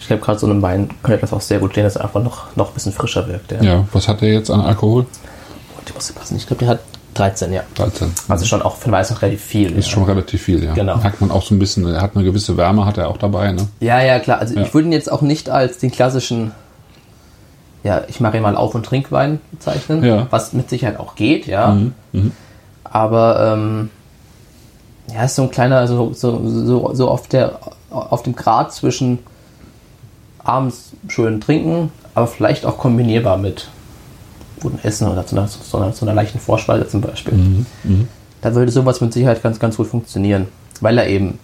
Ich glaube, gerade so einem Wein könnte das auch sehr gut stehen, dass er einfach noch, noch ein bisschen frischer wirkt. Ja. ja, was hat der jetzt an Alkohol? Ich muss passen, ich glaube, der hat 13, ja. 13. Also schon auch für den Weiß noch relativ viel. Ist ja. schon relativ viel, ja. Genau. Merkt man auch so ein bisschen, er hat eine gewisse Wärme, hat er auch dabei, ne? Ja, ja, klar. Also Ja. ich würde ihn jetzt auch nicht als den klassischen, ja, ich mache ihn mal Auf- und Trinkwein bezeichnen, Ja. was mit Sicherheit auch geht, ja. Mhm. Mhm. Aber ähm, ja, ist so ein kleiner, so, so, so, so auf der auf dem Grad zwischen abends schön trinken, aber vielleicht auch kombinierbar mit gutem Essen oder zu einer, zu einer, zu einer leichten Vorspeise zum Beispiel. Mhm. Da würde sowas mit Sicherheit ganz, ganz gut funktionieren, weil er eben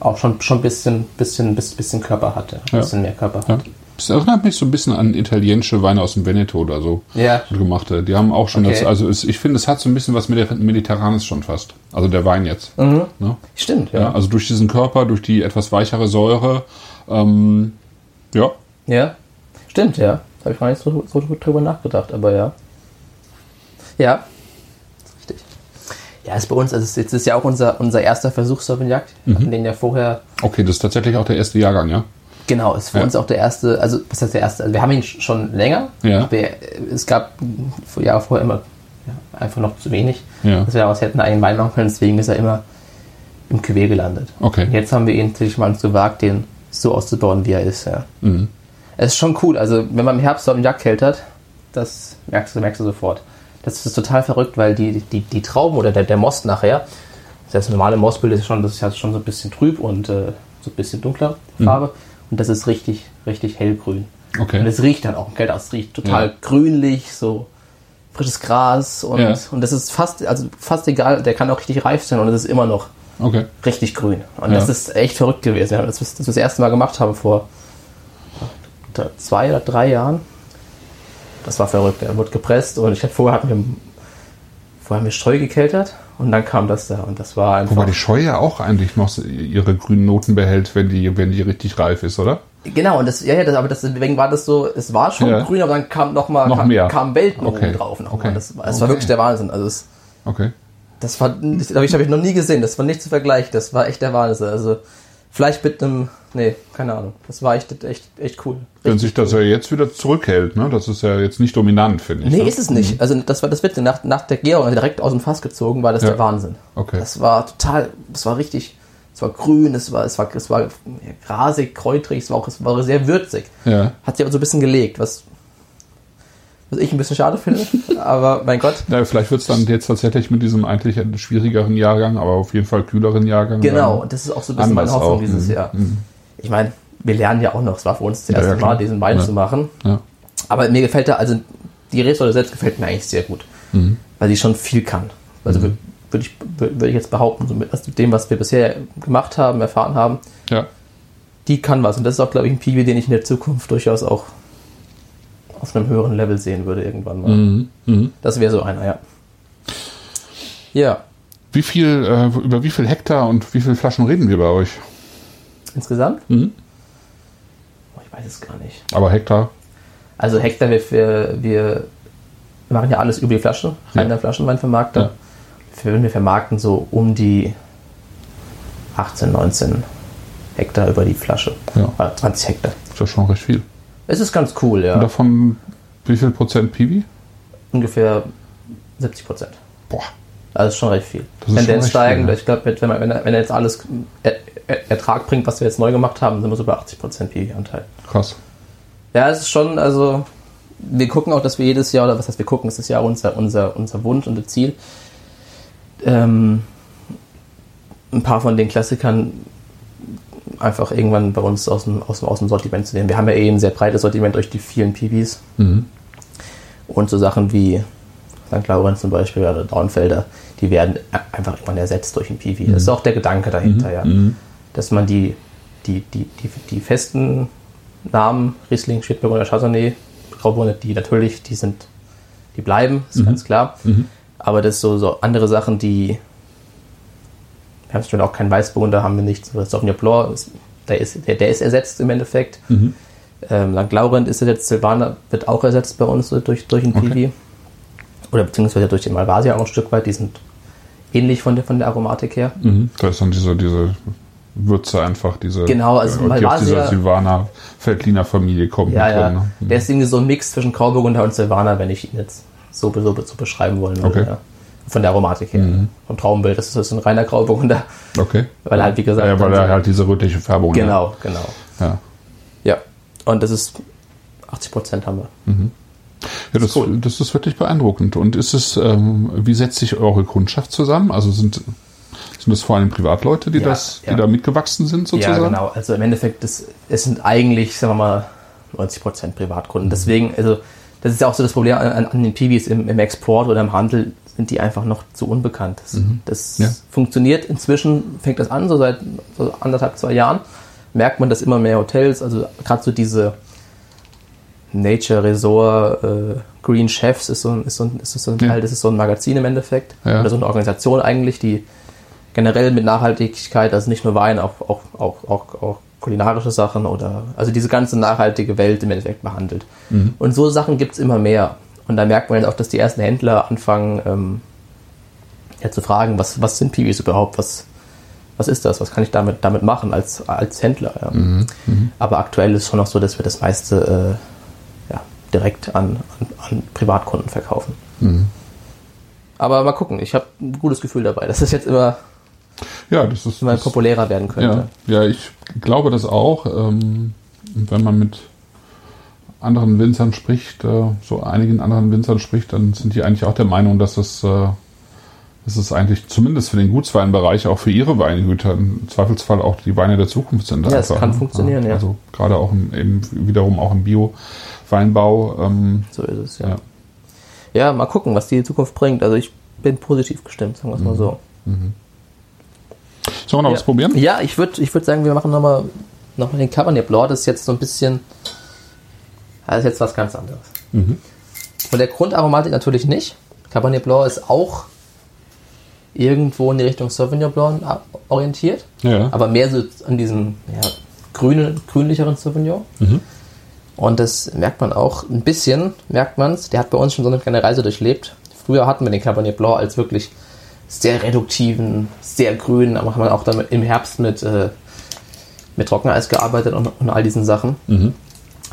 auch schon, schon ein bisschen, bisschen, bisschen, bisschen Körper hatte. Ein Ja. bisschen mehr Körper Ja. Das erinnert mich so ein bisschen an italienische Weine aus dem Veneto oder so. Ja. Gemachte. Die haben auch schon Okay. das, also es, ich finde, es hat so ein bisschen was Mediter- Mediterranes schon fast. Also der Wein jetzt. Mhm. Ne? Stimmt, ja. Ja, also durch diesen Körper, durch die etwas weichere Säure. Ähm, ja, Ja, stimmt, ja. Da habe ich gar nicht so, so drüber nachgedacht, aber ja. Ja, ist richtig. Ja, ist bei uns, also es ist- jetzt ist ja auch unser, unser erster Versuch Sauvignac. Wir hatten den ja vorher, okay, das ist tatsächlich auch der erste Jahrgang, ja? Genau, ist für Ja. uns auch der erste, also was heißt der erste? Also wir haben ihn sch- schon länger, Ja. aber er- es gab vor Jahre vorher immer ja, einfach noch zu wenig, Ja. dass wir daraus hätten einen Wein machen können, deswegen ist er immer im Cuvée gelandet. Okay. Und jetzt haben wir ihn natürlich mal gewagt, den so auszubauen, wie er ist, ja. Mhm. Es ist schon cool. Also, wenn man im Herbst Sauvignac keltert, das merkst du, merkst du sofort. Das ist total verrückt, weil die, die, die Trauben oder der, der Most nachher, das normale Mostbild ist schon, das ist ja schon so ein bisschen trüb und äh, so ein bisschen dunkler Farbe. Und das ist richtig, richtig hellgrün. Und Okay. es riecht dann auch im Kelter. Es riecht total Ja. grünlich, so frisches Gras und, Ja. und das ist fast, also fast egal, der kann auch richtig reif sein und es ist immer noch Okay. richtig grün. Und Ja. das ist echt verrückt gewesen. Ja, das, das wir das erste Mal gemacht haben vor zwei oder drei Jahren. Das war verrückt. Er wurde gepresst und ich hatte vorher hatten wir vorher haben wir Streu gekeltert und dann kam das da und das war einfach. Wobei die Scheu ja auch eigentlich noch ihre grünen Noten behält, wenn die, wenn die richtig reif ist, oder? Genau, und das, ja, ja, das, aber das, deswegen war das so, es war schon Ja. grün, aber dann kam noch mal, Noch kam, mehr. kam Welten Okay. drauf. Noch Okay. Das, war- es Okay. war wirklich der Wahnsinn. Also es, Okay. das war, das habe ich, hab ich noch nie gesehen. Das war nicht zu vergleichen. Das war echt der Wahnsinn. Also vielleicht mit einem Nee, keine Ahnung. Das war echt, echt, echt cool. Wenn sich das ja jetzt wieder zurückhält, ne? Das ist ja jetzt nicht dominant, finde ich. Nee, ne? ist es nicht. Also das war das Witzige. Nach, nach der Gärung direkt aus dem Fass gezogen, war das Ja. der Wahnsinn. Okay. Das war total, das war richtig, es war grün, es war, es war, es war grasig, kräutrig, es war auch, es war sehr würzig. Ja. Hat sich aber so ein bisschen gelegt, was, was ich ein bisschen schade finde. <laughs> aber mein Gott. Ja, vielleicht wird es dann jetzt tatsächlich mit diesem eigentlich schwierigeren Jahrgang, aber auf jeden Fall kühleren Jahrgang. Genau, das ist auch so ein bisschen meine Hoffnung auch. dieses Mhm. Ich meine, wir lernen ja auch noch, es war für uns das erste ja. Mal, diesen Wein zu machen. Aber mir gefällt da, also die Rebsorte selbst gefällt mir eigentlich sehr gut, Mhm. weil sie schon viel kann. Also würde ich, würde ich jetzt behaupten, so mit aus dem, was wir bisher gemacht haben, erfahren haben, ja. die kann was. Und das ist auch, glaube ich, ein Piwi, den ich in der Zukunft durchaus auch auf einem höheren Level sehen würde irgendwann mal. Mhm. Mhm. Das wäre so einer, ja. Ja, Wie viel, äh, über wie viel Hektar und wie viele Flaschen reden wir bei euch? Insgesamt? Mhm. Oh, ich weiß es gar nicht. Aber Hektar? Also Hektar, wir, wir, wir machen ja alles über die Flasche, reiner Flaschenweinvermarkter. Ja. Wir, wir vermarkten so um die 18, 19 Hektar über die Flasche. Ja. Oder 20 Hektar. Ist ja schon recht viel. Es ist ganz cool, Und ja. davon wie viel Prozent Piwi? Ungefähr 70 Prozent. Boah. Also ist schon recht viel. Das Tendenz recht steigend. viel, ja. Ich glaube, wenn, wenn, er- wenn er jetzt alles er, er, Ertrag bringt, was wir jetzt neu gemacht haben, sind wir so bei 80 Prozent PV-Anteil. Krass. Ja, es ist schon, also wir gucken auch, dass wir jedes Jahr, oder was heißt wir gucken, es ist ja unser, unser, unser Wunsch und Ziel, ähm, ein paar von den Klassikern einfach irgendwann bei uns aus dem, aus dem, aus dem Sortiment zu nehmen. Wir haben ja eh ein sehr breites Sortiment durch die vielen PVs Mhm. und so Sachen wie St. Laurenz zum Beispiel oder Dornfelder, die werden einfach irgendwann ersetzt durch ein PV. Das ist auch der Gedanke dahinter, ja. Mhm. Dass man die, die, die, die, die festen Namen, Riesling, Spätburgunder, Chardonnay, Grauburgunder, die natürlich, die sind, die bleiben, ist ganz klar. Aber das so, so andere Sachen, die, wir haben schon auch keinen Weißburgunder, haben wir nicht, so Sauvignon Blanc, ist, der, ist, der, der ist ersetzt im Endeffekt. Mhm. Ähm, St. Laurent ist ersetzt, Silvaner wird auch ersetzt bei uns so durch, durch ein PV. Okay. Oder beziehungsweise durch den Malvasia auch ein Stück weit, die sind ähnlich von der, von der Aromatik her. Mhm. Da ist dann diese, diese Würze einfach, diese. Genau, also die aus Malvasia- dieser Silvaner Veltliner Familie kommt. Ja, ja. drin, ne? Der ist irgendwie so ein Mix zwischen Grauburgunder und Silvaner, wenn ich ihn jetzt so, so, so beschreiben wollen würde. Okay. Ja. Von der Aromatik her. Vom Traumbild, das ist ein reiner Grauburgunder. Okay. <laughs> Weil halt, wie gesagt, Ja, weil er halt diese rötliche Färbung Genau, genau. hat. Ja. Ja. Und das ist 80 Prozent haben wir. Ja, das, cool. das ist wirklich beeindruckend. Und ist es, ähm, wie setzt sich eure Kundschaft zusammen? Also sind, sind das vor allem Privatleute, die Ja, das, die ja. da mitgewachsen sind sozusagen? Ja, genau. Also im Endeffekt, das, es sind eigentlich, sagen wir mal, 90 Prozent Privatkunden. Mhm. Deswegen, also das ist ja auch so das Problem an, an den PVs im, im Export oder im Handel, sind die einfach noch zu unbekannt. Das, das Mhm. Ja. funktioniert inzwischen, fängt das an, so seit so anderthalb, zwei Jahren, merkt man, dass immer mehr Hotels, also gerade so diese Nature Resort äh, Green Chefs ist so ein, ist so ein, ist so ein Ja. Teil, das ist so ein Magazin im Endeffekt. Ja. Oder so eine Organisation eigentlich, die generell mit Nachhaltigkeit, also nicht nur Wein, auch, auch, auch, auch, auch kulinarische Sachen oder also diese ganze nachhaltige Welt im Endeffekt behandelt. Und so Sachen gibt es immer mehr. Und da merkt man jetzt auch, dass die ersten Händler anfangen ähm, ja, zu fragen, was, was sind PVs überhaupt, was, was ist das, was kann ich damit, damit machen als, als Händler. Ja. Aber aktuell ist schon noch so, dass wir das meiste äh, direkt an, an, an Privatkunden verkaufen. Aber mal gucken, ich habe ein gutes Gefühl dabei, dass es jetzt immer, Ja, das ist. immer das, populärer werden könnte. ja, ja, ich glaube das auch. Ähm, wenn man mit anderen Winzern spricht, äh, so einigen anderen Winzern spricht, dann sind die eigentlich auch der Meinung, dass es, äh, dass es eigentlich zumindest für den Gutsweinbereich, auch für ihre Weingüter im Zweifelsfall auch die Weine der Zukunft sind. Ja, es kann funktionieren, ja. Also gerade auch im, eben wiederum auch im Bio-Weinbau. Ähm, So ist es, ja. Ja. ja. mal gucken, was die Zukunft bringt. Also ich bin positiv gestimmt, sagen wir es mal so. sollen wir noch ja. was probieren? Ja, ich würde ich würd sagen, wir machen nochmal noch mal den Cabernet Blanc. Das ist jetzt so ein bisschen, das ist jetzt was ganz anderes. Von der Grundaromatik natürlich nicht. Cabernet Blanc ist auch irgendwo in die Richtung Sauvignon Blanc orientiert, Ja. aber mehr so an diesem ja, grünen, grünlicheren Sauvignon. Und das merkt man auch ein bisschen, merkt man es. Der hat bei uns schon so eine kleine Reise durchlebt. Früher hatten wir den Cabernet Blanc als wirklich sehr reduktiven, sehr grünen, aber haben wir auch damit im Herbst mit, äh, mit Trockeneis gearbeitet und, und all diesen Sachen. Mhm.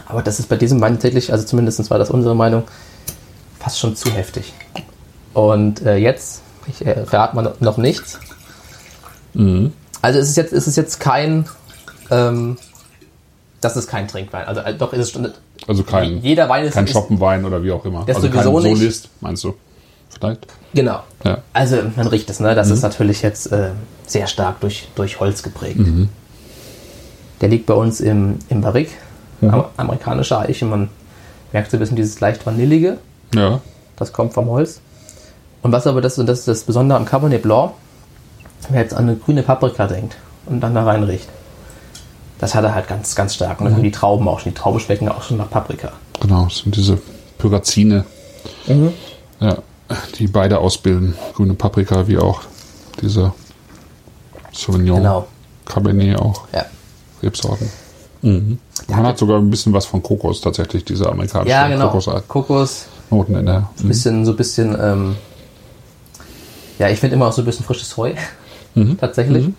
Aber das ist bei diesem Wein täglich, also zumindest war das unsere Meinung, fast schon zu heftig. Und äh, jetzt, ich äh, verrate mal noch- noch nichts. Mhm. Also es ist jetzt, es ist jetzt kein, ähm, das ist kein Trinkwein. Also äh, doch ist es schon, Also kein, jeder Wein ist, kein Schoppenwein oder wie auch immer. Das also sowieso kein nicht. Solist, meinst du? Vielleicht? genau. Ja. Also man riecht es, ne? Das ist natürlich jetzt äh, sehr stark durch, durch Holz geprägt. Der liegt bei uns im, im Barrique, am, amerikanische Eiche. Man merkt so ein bisschen dieses leicht vanillige. Ja. Das kommt vom Holz. Und was aber das, und das ist das Besondere am Cabernet Blanc, wer jetzt an eine grüne Paprika denkt und dann da rein riecht, das hat er halt ganz, ganz stark. Und die Trauben auch schon. Die Trauben schmecken auch schon nach Paprika. Genau, das sind diese Pyrazine, ja, die beide ausbilden. Grüne Paprika wie auch diese Sauvignon, Genau. Cabernet auch, Ja. Rebsorten. Mhm. Man hat sogar ein bisschen was von Kokos tatsächlich, diese amerikanischen Ja, genau. Kokosnoten Kokos, in der. Mhm. bisschen, so ein bisschen, ähm, ja, ich finde immer auch so ein bisschen frisches Heu. <laughs> Tatsächlich.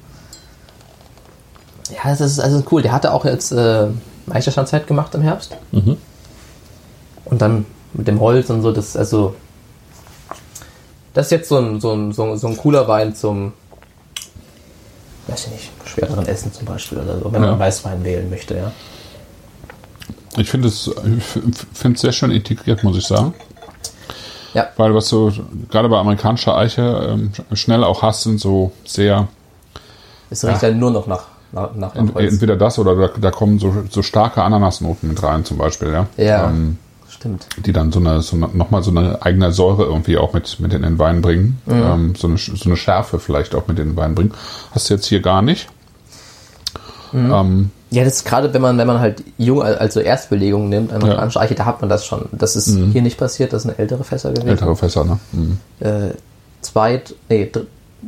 Ja, das ist also cool. Der hatte auch jetzt äh, Meisterstandzeit gemacht im Herbst. Und dann mit dem Holz und so, das also. Das ist jetzt so ein, so ein, so ein, so ein cooler Wein zum, weiß ich nicht, schwereren Essen zum Beispiel oder so, wenn Ja. man Weißwein wählen möchte, ja. Ich finde es finde es sehr schön integriert, muss ich sagen. Ja. Weil was du gerade bei amerikanischer Eiche ähm, schnell auch hast, sind so sehr Es riecht ja nur noch nach, nach, nach entweder das oder da, da kommen so, so starke Ananasnoten mit rein, zum Beispiel, ja. Ja, Ähm, stimmt. die dann so eine, so eine nochmal so eine eigene Säure irgendwie auch mit, mit in den Wein bringen. Ähm, so, eine, so eine Schärfe vielleicht auch mit in den Wein bringen. Hast du jetzt hier gar nicht. Ähm, Ja, das ist gerade, wenn man, wenn man halt jung, also Erstbelegung nimmt, amerikanische Eiche, da hat man das schon. Das ist hier nicht passiert, das sind ältere Fässer gewesen. ältere Fässer, ne? Mhm. Äh, Zweit, nee,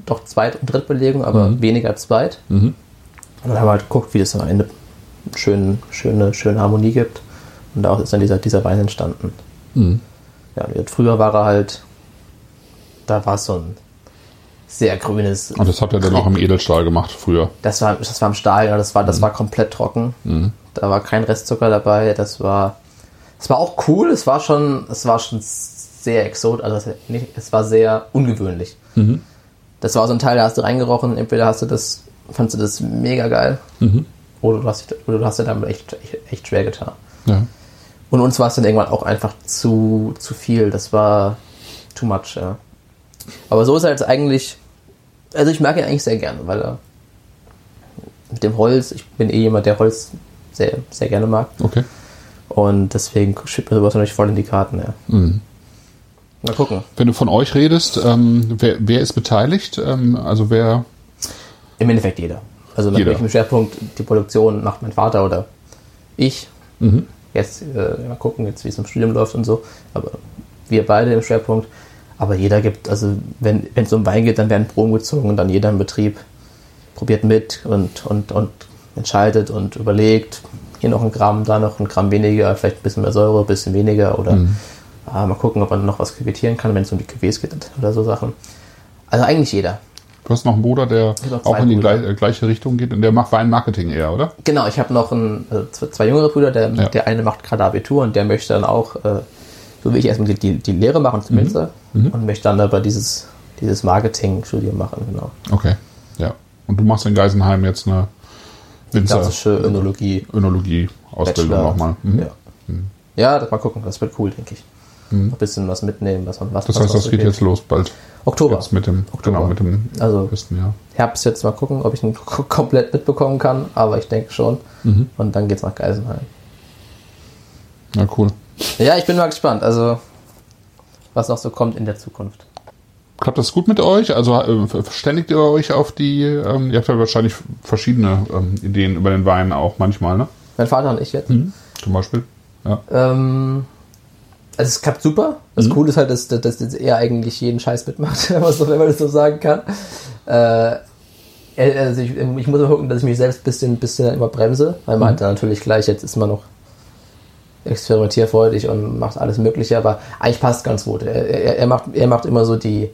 doch Zweit- und Drittbelegung, aber weniger Zweit. Und dann haben wir halt geguckt, wie das am Ende schön, schöne, schöne Harmonie gibt. Und daraus ist dann dieser, dieser Wein entstanden. Ja, und früher war er halt, da war es so ein sehr grünes, Und das habt ihr dann auch im Edelstahl gemacht früher. Das war, das war im Stahl, ja, das war, das war komplett trocken. Da war kein Restzucker dabei. Das war, es war auch cool. Es war schon, es war schon sehr exot, also nicht, es war sehr ungewöhnlich. Das war so ein Teil, da hast du reingerochen. Entweder hast du das, fandst du das mega geil, oder du hast, oder du hast dir damit echt, echt, echt schwer getan. Ja. Und uns war es dann irgendwann auch einfach zu, zu viel. Das war too much, ja. Aber so ist er jetzt eigentlich. Also ich mag ihn eigentlich sehr gerne, weil er mit dem Holz, ich bin eh jemand, der Holz sehr, sehr gerne mag. Okay. Und deswegen schiebt mir sowas natürlich voll in die Karten, ja. Mal gucken. Wenn du von euch redest, ähm, wer, wer ist beteiligt? Ähm, also wer. Im Endeffekt jeder. Also natürlich im Schwerpunkt die Produktion macht mein Vater oder ich. Jetzt äh, mal gucken, jetzt wie es im Studium läuft und so. Aber wir beide im Schwerpunkt. Aber jeder gibt, also wenn wenn es um Wein geht, dann werden Proben gezogen und dann jeder im Betrieb probiert mit und, und, und entscheidet und überlegt. Hier noch ein Gramm, da noch ein Gramm weniger, vielleicht ein bisschen mehr Säure, ein bisschen weniger oder ah, mal gucken, ob man noch was küvettieren kann, wenn es um die Cuvées geht oder so Sachen. Also eigentlich jeder. Du hast noch einen Bruder, der auch in die gleich, äh, gleiche Richtung geht und der macht Weinmarketing eher, oder? Genau, ich habe noch ein, also zwei, jüngere Brüder, der, Ja. der eine macht gerade Abitur und der möchte dann auch, äh, so wie ich erstmal die, die, die Lehre machen zum Winzer und möchte dann aber dieses, dieses Marketing-Studium machen, genau. Okay. Ja. Und du machst in Geisenheim jetzt eine Winzer Klassische Önologie. Önologie-Ausbildung nochmal. Mhm. Ja. ja, das mal gucken, das wird cool, denke ich. Ein bisschen was mitnehmen, was man was Das was heißt, das geht jetzt los bald. Oktober. Jetzt mit dem, Oktober. genau, mit dem Also ersten Jahr. Herbst jetzt mal gucken, ob ich ihn <laughs> komplett mitbekommen kann, aber ich denke schon. Und dann geht's nach Geisenheim. Ja, cool. Ja, ich bin mal gespannt, also was noch so kommt in der Zukunft. Klappt das gut mit euch? Also äh, verständigt ihr euch auf die, ähm, ihr habt ja wahrscheinlich verschiedene ähm, Ideen über den Wein auch manchmal, ne? Mein Vater und ich jetzt. Zum Beispiel. Ja. Ähm, also es klappt super. Das Coole ist halt, dass, dass, dass er eigentlich jeden Scheiß mitmacht, <laughs> wenn man, so, wenn man das so sagen kann. Äh, also ich, ich muss immer gucken, dass ich mich selbst ein bisschen, bisschen immer bremse, weil man halt dann natürlich gleich, jetzt ist man noch experimentierfreudig und macht alles Mögliche, aber eigentlich passt ganz gut. Er, er, er, macht, er macht immer so die,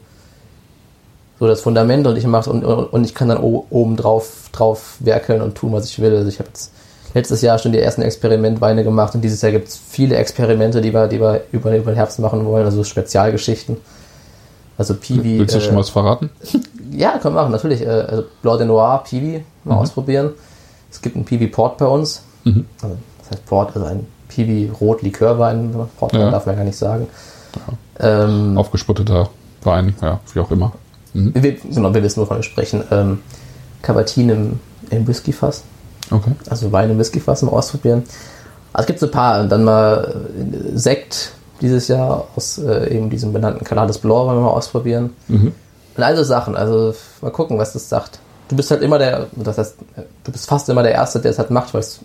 so das Fundament und ich mache und, und ich kann dann oben drauf, drauf werkeln und tun, was ich will. Also ich habe jetzt letztes Jahr schon die ersten Experimentweine gemacht und dieses Jahr gibt es viele Experimente, die wir, die wir über, über den Herbst machen wollen, also Spezialgeschichten. Also Piwi. Willst du schon äh, was verraten? <laughs> Ja, können wir machen, natürlich. Äh, also Blanc de Noir, Piwi, mal Mhm. ausprobieren. Es gibt einen Piwi Port bei uns. Mhm. Also, das heißt Port, also ein Piwi Rot Likörwein, Port Ja. darf man ja gar nicht sagen. Ähm, Aufgesputteter Wein, ja, wie auch immer. wir, genau, wir wissen, wovon wir sprechen. Ähm, Cavatin im, im Whiskyfass. Okay. Also Wein im Whiskyfass mal ausprobieren. Also es gibt so ein paar. Und dann mal äh, Sekt dieses Jahr aus äh, eben diesem benannten Calades Blanc wollen wir mal ausprobieren. Mhm. Und all so Sachen. Also mal gucken, was das sagt. Du bist halt immer der, das heißt, du bist fast immer der Erste, der es halt macht, weil es,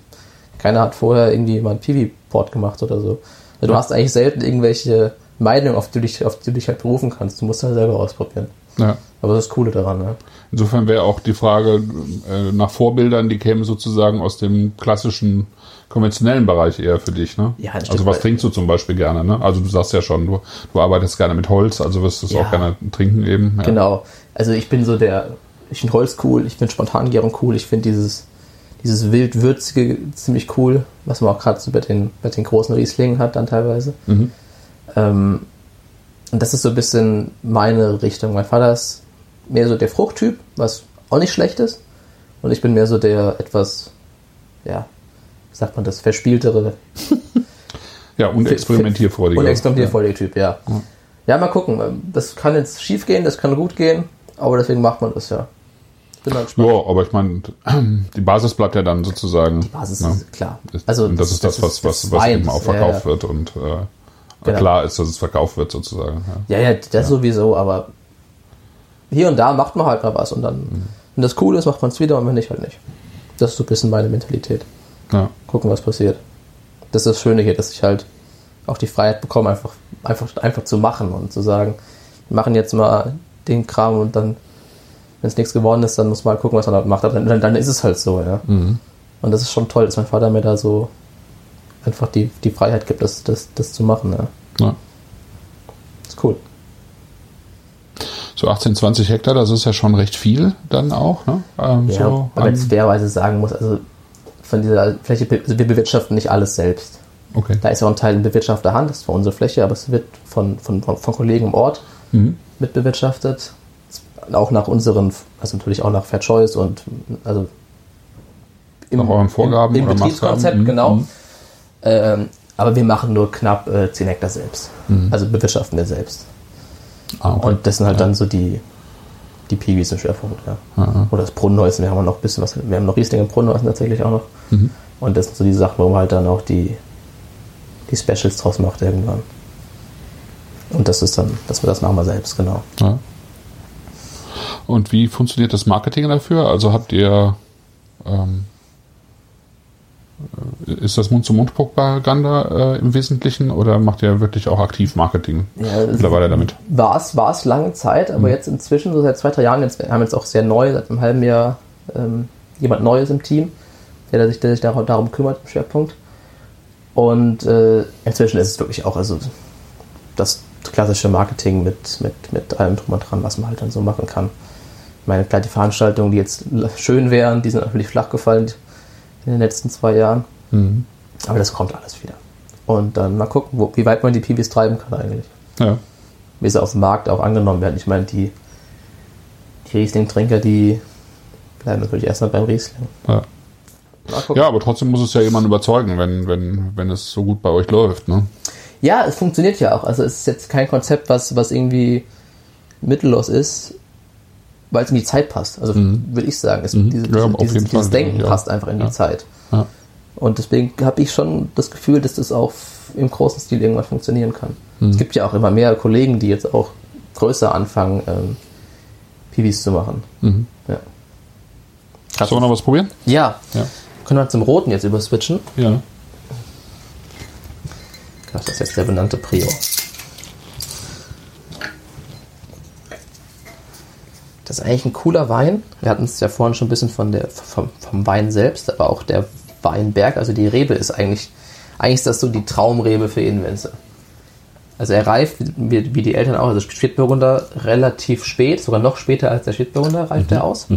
keiner hat vorher irgendwie mal einen PV-Port gemacht oder so. Also du Ja. hast eigentlich selten irgendwelche Meinungen, auf die, du dich, auf die du dich halt berufen kannst. Du musst halt selber ausprobieren. Ja. Aber das ist das Coole daran, ne? Insofern wäre auch die Frage äh, nach Vorbildern, die kämen sozusagen aus dem klassischen konventionellen Bereich eher für dich, ne? Ja, also was trinkst du zum Beispiel gerne, ne? Also du sagst ja schon, du, du arbeitest gerne mit Holz, also wirst du es Ja. auch gerne trinken eben. Ja. Genau. Also ich bin so der, ich finde Holz cool, ich finde Spontangärung cool, ich finde dieses, dieses wild-würzige ziemlich cool, was man auch gerade so bei den, bei den großen Rieslingen hat dann teilweise. Mhm. Ähm, und das ist so ein bisschen meine Richtung. Mein Vater ist mehr so der Fruchttyp, was auch nicht schlecht ist. Und ich bin mehr so der etwas, ja, wie sagt man das, verspieltere <laughs> Ja, und experimentierfreudiger. und experimentierfreudige Typ, ja. Ja, mal gucken. Das kann jetzt schief gehen, das kann gut gehen, aber deswegen macht man das ja. Bin mal gespannt. Ja, aber ich meine, <clears throat> die Basis bleibt ja dann sozusagen. Basis ne? ist klar. Also und das, ist das, was, was, das was eben auch das- ja, verkauft ja. wird und äh, Genau. klar ist, dass es verkauft wird sozusagen. Ja. Ja, ja, das sowieso, aber hier und da macht man halt mal was und dann, Mhm. wenn das cool ist, macht man es wieder und wenn nicht, halt nicht. Das ist so ein bisschen meine Mentalität. Ja. Gucken, was passiert. Das ist das Schöne hier, dass ich halt auch die Freiheit bekomme, einfach, einfach, einfach zu machen und zu sagen, wir machen jetzt mal den Kram und dann, wenn es nichts geworden ist, dann muss man halt gucken, was man halt macht. Aber dann, dann, dann ist es halt so, ja. Mhm. Und das ist schon toll, dass mein Vater mir da so einfach die, die Freiheit gibt, das, das, das zu machen, ja. Ja. ist cool. So 18, 20 Hektar, das ist ja schon recht viel dann auch. Ne? Ähm, Ja, so, aber jetzt fairerweise sagen muss, also von dieser Fläche, also wir bewirtschaften nicht alles selbst. okay. Da ist ja auch ein Teil in Bewirtschafter Hand, das ist für unsere Fläche, aber es wird von, von, von, Kollegen im Ort Mhm. mitbewirtschaftet. Auch nach unseren, also natürlich auch nach Fair Choice und also Nach euren Vorgaben im, im Betriebskonzept? Mhm. genau. Mhm. Ähm, aber wir machen nur knapp äh, 10 Hektar selbst. Also bewirtschaften wir selbst. Ah, okay. Und das sind halt dann so die, die Piwis im Schwerpunkt, ja. Aha. Oder das Brunnenhäusen, wir haben noch ein bisschen was, wir haben noch Riesling im Brunnenhäusen tatsächlich auch noch. Mhm. Und das sind so die Sachen, wo man halt dann auch die, die Specials draus macht irgendwann. Und das ist dann, dass wir das machen wir selbst, genau. Ja. Und wie funktioniert das Marketing dafür? Also habt ihr, ähm, äh, ist das Mund-zu-Mund-Propaganda äh, im Wesentlichen oder macht ihr wirklich auch aktiv Marketing Ja, mittlerweile damit? War es, war es lange Zeit, Mhm. aber jetzt inzwischen, so seit zwei, drei Jahren, jetzt, wir haben jetzt auch sehr neu, seit einem halben Jahr ähm, jemand Neues im Team, der sich, der sich darum, darum kümmert im Schwerpunkt. Und äh, inzwischen ist es wirklich auch also das klassische Marketing mit, mit, mit allem drum und dran, was man halt dann so machen kann. Ich meine, klar, die Veranstaltungen, die jetzt schön wären, die sind natürlich flach gefallen in den letzten zwei Jahren. Mhm. Aber das kommt alles wieder. Und dann mal gucken, wo, wie weit man die PBs treiben kann eigentlich. Ja. Wie sie auf dem Markt auch angenommen werden. Ich meine, die, die Riesling-Trinker, die bleiben natürlich erstmal beim Riesling. Ja. Ja, aber trotzdem muss es ja jemand überzeugen, wenn, wenn, wenn es so gut bei euch läuft. Ne? Ja, es funktioniert ja auch. Also es ist jetzt kein Konzept, was, was irgendwie mittellos ist, weil es in die Zeit passt. Also will ich sagen, es, Mhm. diese, diese, dieses, dieses Denken ja. passt einfach in Ja. die Zeit. Und deswegen habe ich schon das Gefühl, dass das auch im großen Stil irgendwann funktionieren kann. Mhm. Es gibt ja auch immer mehr Kollegen, die jetzt auch größer anfangen, ähm, PVs zu machen. Mhm. Ja. Sollen wir noch was probieren? Ja. Können wir zum Roten jetzt überswitchen? Ja. Das ist jetzt der benannte Prio. Das ist eigentlich ein cooler Wein. Wir hatten es ja vorhin schon ein bisschen von der, vom, vom Wein selbst, aber auch der Weinberg, also die Rebe ist eigentlich, eigentlich ist das so die Traumrebe für Invenze. Also er reift, wie, wie die Eltern auch, also Spätburgunder relativ spät, sogar noch später als der Spätburgunder reift er aus.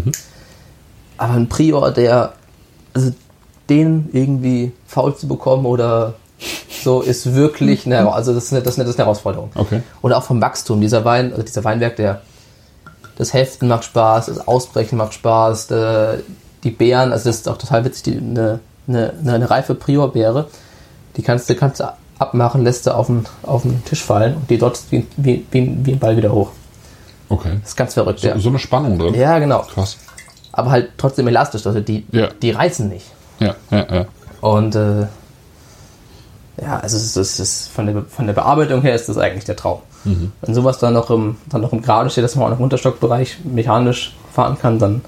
Aber ein Prior, der, also den irgendwie faul zu bekommen oder so, ist wirklich eine, also das ist eine, das ist eine, das ist eine Herausforderung. Okay. Oder auch vom Wachstum. Dieser Wein, also dieser Weinberg, der das Heften macht Spaß, das Ausbrechen macht Spaß, der, die Beeren, also das ist auch total witzig, die, eine, eine, eine reife Priorbeere, die kannst du kannst abmachen, lässt du auf den, auf den Tisch fallen und die dort wie, wie, wie, wie ein Ball wieder hoch. Okay. Das ist ganz verrückt, So, ja. so eine Spannung drin. Ja, genau. Krass. Aber halt trotzdem elastisch, also die, Ja. die reißen nicht. Ja, ja, ja. Und äh, ja, also es ist, es ist von, der, von der Bearbeitung her ist das eigentlich der Traum. Wenn sowas dann noch im, dann noch im Gerade steht, dass man auch noch im Unterstockbereich mechanisch fahren kann, dann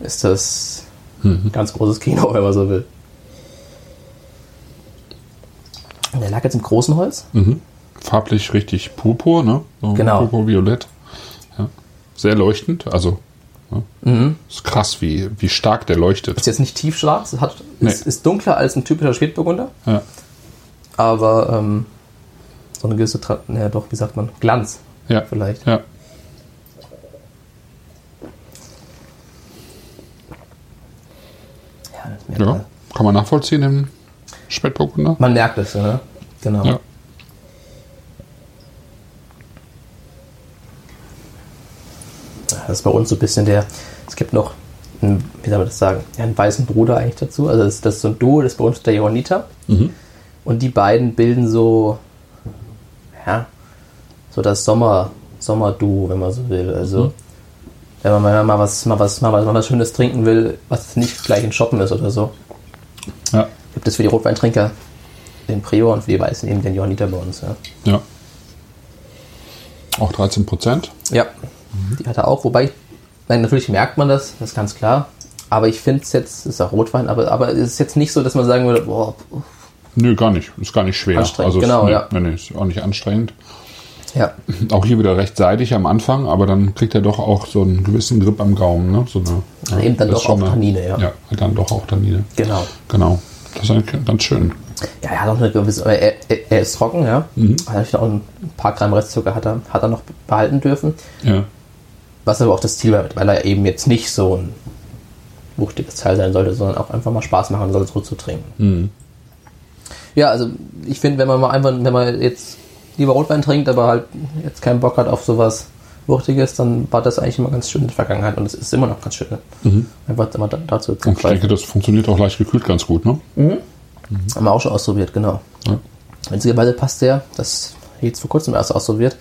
ist das ein ganz großes Kino, <laughs> wenn man so will. Und Der lag jetzt im großen Holz. Mhm. Farblich richtig purpur, ne? So Genau. Purpurviolett. Ja. Sehr leuchtend, also. Ja. Ist krass, wie, wie stark der leuchtet. Ist jetzt nicht tiefschwarz, es hat, Nee. ist, ist dunkler als ein typischer Spätburgunder, Ja. aber ähm, so eine gewisse, Tra ja doch, wie sagt man, Glanz Ja. vielleicht. Ja. Ja, ja. Kann man nachvollziehen im Spätburgunder? Man merkt es, ne? Genau. Ja. Das ist bei uns so ein bisschen der. Es gibt noch, einen, wie soll man das sagen, ja, einen weißen Bruder eigentlich dazu. Also das, das ist so ein Duo, das ist bei uns der Johanniter. Und die beiden bilden so, ja, so das Sommer, Sommerduo, wenn man so will. Also wenn man mal, mal, was, mal, was, mal, was, mal was Schönes trinken will, was nicht gleich in Shoppen ist oder so, Ja. gibt es für die Rotweintrinker den Prior und für die Weißen eben den Johanniter bei uns. Ja. Ja. Auch 13 Prozent. Ja, die hat er auch. Wobei, nein, natürlich merkt man das, das ist ganz klar. Aber ich finde es jetzt, ist auch Rotwein, aber, aber es ist jetzt nicht so, dass man sagen würde, boah, Nö, gar nicht. Ist gar nicht schwer. Anstrengend, also, genau, nee, ja. Nee, nee, ist auch nicht anstrengend. ja, <laughs> Auch hier wieder recht seidig am Anfang, aber dann kriegt er doch auch so einen gewissen Grip am Gaumen. Ne? So eine, Also eben dann doch ist auch Tannine, ja. Ja, dann doch auch Tannine. genau. Genau. Das ist eigentlich ganz schön. Ja, er hat auch eine gewisse, er, er, er ist trocken, ja. Mhm. Hat auch ein paar Gramm Restzucker hat er, hat er noch behalten dürfen. Ja. Was aber auch das Ziel war, weil er eben jetzt nicht so ein wuchtiges Teil sein sollte, sondern auch einfach mal Spaß machen soll, so zu trinken. Mhm. Ja, also ich finde, wenn man mal einfach, wenn man jetzt lieber Rotwein trinkt, aber halt jetzt keinen Bock hat auf sowas Wuchtiges, dann war das eigentlich immer ganz schön in der Vergangenheit und es ist immer noch ganz schön. Ne? Einfach immer da- dazu zu Und ich denke, das funktioniert auch leicht gekühlt ganz gut, ne? Haben wir auch schon ausprobiert, genau. Ja. Witzigerweise passt der, das jetzt vor kurzem erst ausprobiert,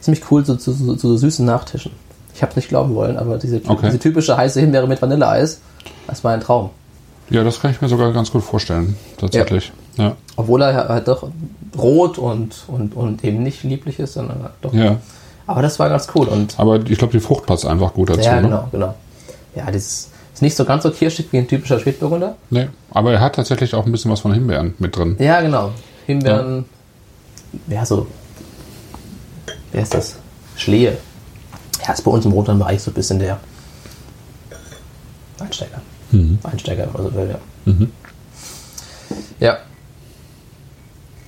ziemlich cool zu, zu, zu, zu so süßen Nachtischen. Ich habe es nicht glauben wollen, aber diese, Okay. diese typische heiße Himbeere mit Vanilleeis, das war ein Traum. Ja, das kann ich mir sogar ganz gut vorstellen, tatsächlich. Ja. Obwohl er halt doch rot und, und, und eben nicht lieblich ist, sondern halt doch. ja. Aber das war ganz cool und Aber ich glaube, die Frucht passt einfach gut dazu. ja, ne? genau, genau. Ja, das ist nicht so ganz so kirschig wie ein typischer Spätburgunder. Nee, aber er hat tatsächlich auch ein bisschen was von Himbeeren mit drin. Ja, genau. Himbeeren, ja, so, wer ist das? Schlehe. Ja, ist bei uns im Rotweinbereich so ein bisschen der Einsteiger. Einsteiger, wenn man so will, ja. Ja.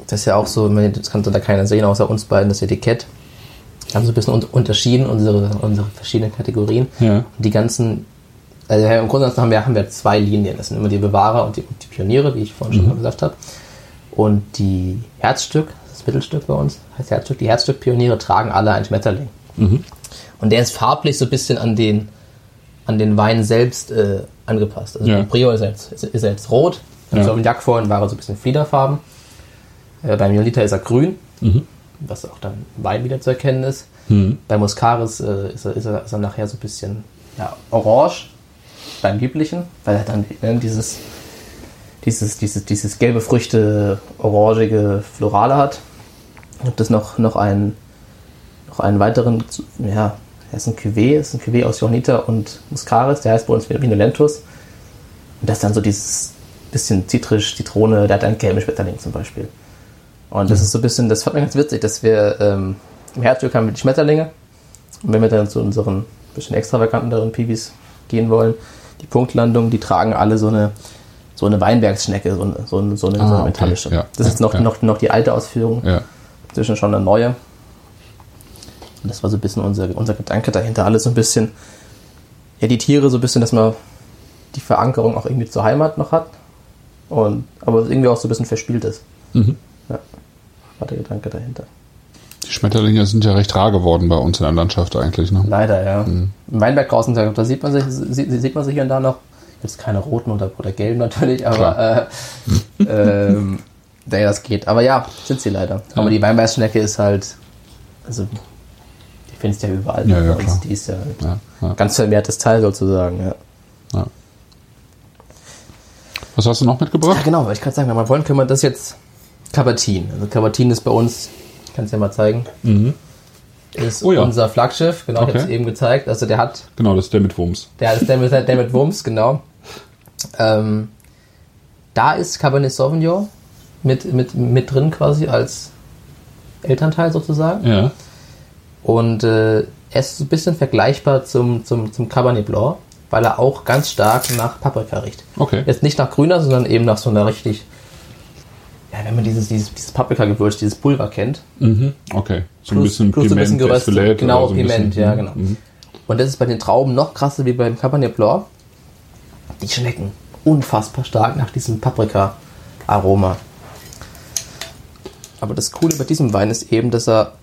Das ist ja auch so, das kann da keiner sehen, außer uns beiden, das Etikett. Wir haben so ein bisschen un- unterschieden, unsere, unsere verschiedenen Kategorien. Ja. Und die ganzen, also ja, im Grunde haben wir, haben wir zwei Linien. Das sind immer die Bewahrer und die, und die Pioniere, wie ich vorhin schon mal gesagt habe. Und die Herzstück, das Mittelstück bei uns, heißt Herzstück, die Herzstück-Pioniere tragen alle ein Schmetterling. Und der ist farblich so ein bisschen an den, an den Wein selbst äh, angepasst. Also Ja. Prior ist er jetzt, ist, ist jetzt rot, beim Ja. Sauvignac vorhin war er so ein bisschen Fliederfarben. Äh, beim Jonita ist er grün, was auch dann Wein wieder zu erkennen ist. Bei Muscaris äh, ist, er, ist, er, ist er nachher so ein bisschen ja, orange, beim lieblichen, weil er dann ne, dieses, dieses, dieses, dieses gelbe Früchte, orangige Florale hat. Und das noch, noch einen, noch einen weiteren, ja, er ist ein Cuvée, ist ein Cuvée aus Johannita und Muscaris, der heißt bei uns Vinolentus. Und das ist dann so dieses bisschen zitrisch, Zitrone, der hat einen gelben Schmetterling zum Beispiel. Und das ist so ein bisschen, das fand mir ganz witzig, dass wir ähm, im Herzstück haben wir die Schmetterlinge. Und wenn wir dann zu unseren bisschen extravaganteren Piwis gehen wollen, die Punktlandung, die tragen alle so eine, so eine Weinbergsschnecke, so eine, so eine, so eine, so Ah, eine okay. metallische. Ja. Das ist noch, ja. noch, noch die alte Ausführung. Ja. Inzwischen schon eine neue. Und das war so ein bisschen unser, unser Gedanke dahinter. Alles so ein bisschen, ja, die Tiere so ein bisschen, dass man die Verankerung auch irgendwie zur Heimat noch hat. Und, aber irgendwie auch so ein bisschen verspielt ist. Mhm. Ja, war der Gedanke dahinter. Die Schmetterlinge sind ja recht rar geworden bei uns in der Landschaft eigentlich. Ne? Leider, ja. Im Weinberg draußen, da da sieht man sich, sieht, man sich hier und da noch. Jetzt keine roten oder, oder gelben natürlich, aber äh, ähm, <laughs> nee, das geht. Aber ja, sind sie leider. Aber Ja. die Weinbergschnecke ist halt, also findest ja überall. Ja, ja, bei uns. klar. Die ist ja, halt Ja, ja, ganz vermehrtes Teil sozusagen, ja. ja. Was hast du noch Ja, mitgebracht? genau, weil ich gerade sagen, wenn wir wollen, können wir das jetzt Cabertin. Also Cabertin ist bei uns, ich kann es ja mal zeigen, ist Oh ja. unser Flaggschiff, genau, ich habe es Okay. eben gezeigt. Also der hat Genau, das ist der mit Wumms. Der ist der mit, der mit Wumms, genau. Ähm, da ist Cabernet Sauvignon mit, mit, mit drin quasi als Elternteil sozusagen. Ja. Und äh, er ist so ein bisschen vergleichbar zum, zum, zum Cabernet Blanc, weil er auch ganz stark nach Paprika riecht. Okay. Jetzt nicht nach grüner, sondern eben nach so einer richtig, ja, wenn man dieses, dieses, dieses Paprika-Gewürz, dieses Pulver kennt. Mhm. Okay. So ein Plus- bisschen plus ein Piment, bisschen geröstet. Genau, so ein Piment, bisschen, ja, mhm. genau. Mhm. Und das ist bei den Trauben noch krasser wie beim Cabernet Blanc. Die schmecken unfassbar stark nach diesem Paprika-Aroma. Aber das Coole bei diesem Wein ist eben, dass er,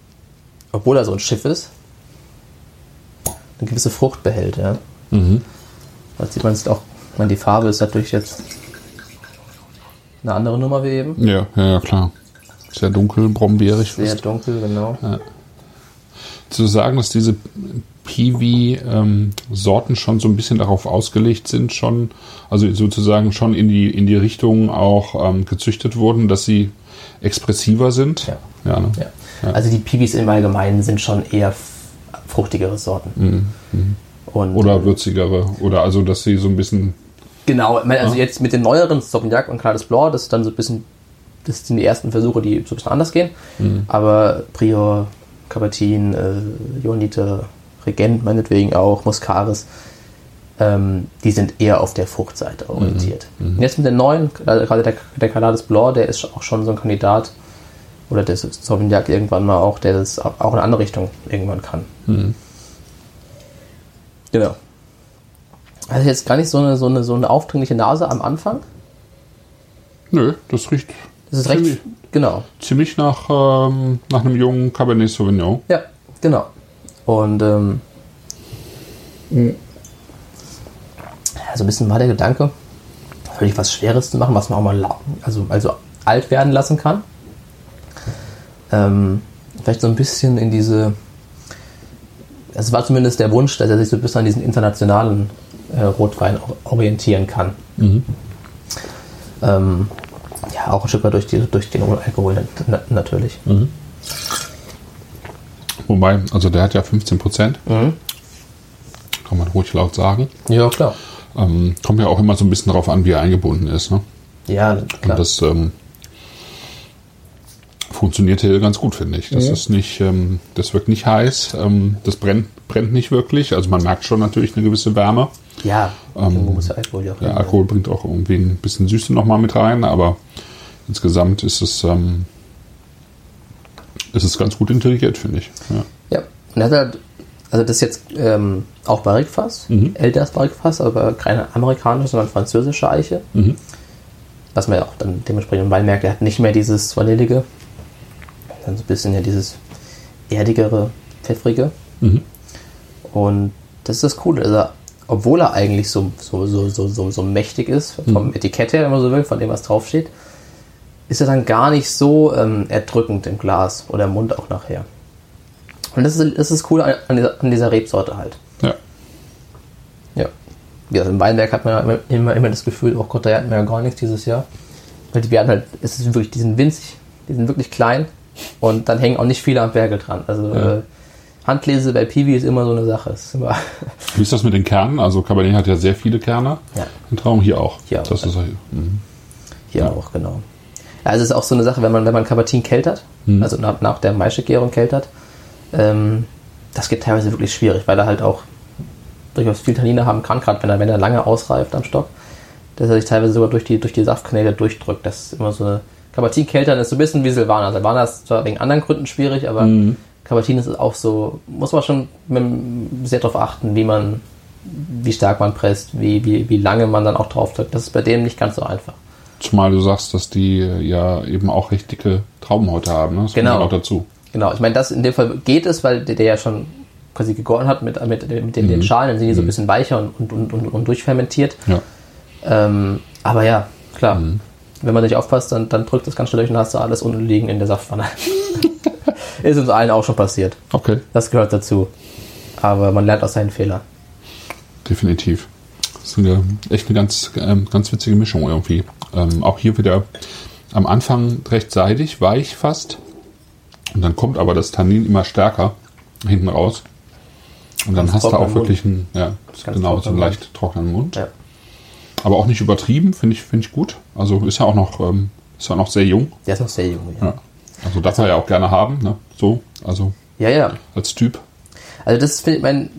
obwohl er so ein Schiff ist, eine gewisse Frucht behält. Ja. Mhm. Das sieht man jetzt auch, ich meine, die Farbe ist natürlich jetzt eine andere Nummer wie eben. Ja, ja, ja, klar. Sehr dunkel, brombeerig. Sehr fast. dunkel, genau. Zu sagen, dass diese Piwi-Sorten schon so ein bisschen darauf ausgelegt sind, schon, also sozusagen schon in die, in die Richtung auch ähm, gezüchtet wurden, dass sie expressiver sind. Ja. Ja, ne? Ja. Also die Piwis im Allgemeinen sind schon eher fruchtigere Sorten. Und Oder würzigere. Oder also, dass sie so ein bisschen. Genau, also jetzt mit den neueren Sauvignac und Clares Blanc, das ist dann so ein bisschen, das sind die ersten Versuche, die so ein bisschen anders gehen. Aber Prior, Cabertin, äh, Jonite, Regent meinetwegen auch, Muscaris, ähm, die sind eher auf der Fruchtseite orientiert. Und jetzt mit den neuen, äh, gerade der, der Calades Blanc, der ist auch schon so ein Kandidat, oder der Sauvignac irgendwann mal auch, der das auch in eine andere Richtung irgendwann kann. Genau. Also jetzt gar nicht so eine, so eine, so eine aufdringliche Nase am Anfang. Nö, das riecht Das ist recht, Ziemlich. genau. ziemlich nach, ähm, nach einem jungen Cabernet Sauvignon. Ja, genau. Und ähm, ja, so ein bisschen war der Gedanke, völlig was Schweres zu machen, was man auch mal also, also alt werden lassen kann. Ähm, vielleicht so ein bisschen in diese, es war zumindest der Wunsch, dass er sich so ein bisschen an diesen internationalen äh, Rotwein or- orientieren kann. Ähm, ja, auch ein Stück weit durch, die, durch den Alkohol na, natürlich. Wobei, also der hat ja 15 Prozent. Mhm. Kann man ruhig laut sagen. Ja, klar. Ähm, kommt ja auch immer so ein bisschen darauf an, wie er eingebunden ist. Ne? Ja, klar. Und das ähm, funktioniert hier ganz gut, finde ich. Das ist nicht, ähm, das wirkt nicht heiß, ähm, das brennt, brennt nicht wirklich. Also man merkt schon natürlich eine gewisse Wärme. Ja, irgendwo muss der Alkohol ja auch Der. Alkohol bringt auch irgendwie ein bisschen Süße nochmal mit rein, aber insgesamt ist es, ähm, ist es ganz gut integriert, finde ich. Ja. Ja, und hat halt, also das ist jetzt ähm, auch Barrikfass, Mhm. älteres Barrikfass, aber keine amerikanische, sondern französische Eiche. Mhm. Was man ja auch dann dementsprechend im Wein merkt, er hat nicht mehr dieses Vanillige, dann so ein bisschen ja dieses erdigere, pfeffrige. Mhm. Und das ist das Coole, also obwohl er eigentlich so, so, so, so, so, so mächtig ist, vom Etikett her, wenn man so will, von dem, was draufsteht, ist er dann gar nicht so ähm, erdrückend im Glas oder im Mund auch nachher. Und das ist das ist cool an dieser, an dieser Rebsorte halt. ja. Ja. Wie gesagt, im Weinberg hat man ja immer, immer, immer das Gefühl, oh Gott, da hatten wir ja gar nichts dieses Jahr. Weil die werden halt, es ist wirklich, die sind winzig, die sind wirklich klein und dann hängen auch nicht viele am Berge dran. Also Ja. äh, Handlese bei Piwi ist immer so eine Sache. Ist <laughs> Wie ist das mit den Kernen? Also Cabernet hat ja sehr viele Kerne. ja, Im Traum hier auch. Hier auch. Das ist, mhm. hier Ja. auch, genau. Ja, also es ist auch so eine Sache, wenn man, wenn man Cabertin keltert, Mhm. also nach, nach der Maischegärung keltert, ähm, das geht teilweise wirklich schwierig, weil er halt auch durchaus viel Tannine haben kann, gerade wenn er, wenn er lange ausreift am Stock, dass er sich teilweise sogar durch die, durch die Saftkanäle durchdrückt. Das ist immer so eine Cabertin Keltern ist so ein bisschen wie Silvaner. Silvaner ist zwar wegen anderen Gründen schwierig, aber Mhm. Cabertin ist auch so, muss man schon sehr darauf achten, wie man, wie stark man presst, wie, wie, wie lange man dann auch drauf drückt. Das ist bei dem nicht ganz so einfach. Zumal du sagst, dass die äh, ja eben auch recht dicke Traubenhäute haben. Ne? Das Genau. auch dazu. Genau, ich meine, das in dem Fall geht es, weil der, der ja schon quasi gegoren hat mit, mit, mit den, den Schalen, dann sind die so ein bisschen weicher und, und, und, und durchfermentiert. Ja. Ähm, aber ja, klar. Wenn man nicht aufpasst, dann, dann drückt das ganz schnell durch und hast du alles unten liegen in der Saftpfanne. <laughs> ist uns allen auch schon passiert. Okay, Das gehört dazu. Aber man lernt aus seinen Fehlern. definitiv. Das ist eine, echt eine ganz, ähm, ganz witzige Mischung irgendwie. Ähm, auch hier wieder am Anfang recht seidig, weich fast. Und dann kommt aber das Tannin immer stärker hinten raus. Und dann Ganz hast du auch wirklich einen, ja, genau, so einen leicht trockenen Mund. Ja. Aber auch nicht übertrieben, finde ich, finde ich gut. Also ist ja auch noch, ähm, ist ja noch sehr jung. Der ist noch sehr jung. Ja, Ja. Also darf er ja auch gerne haben, ne? So, also ja. ja. als Typ. Also das finde ich, mein,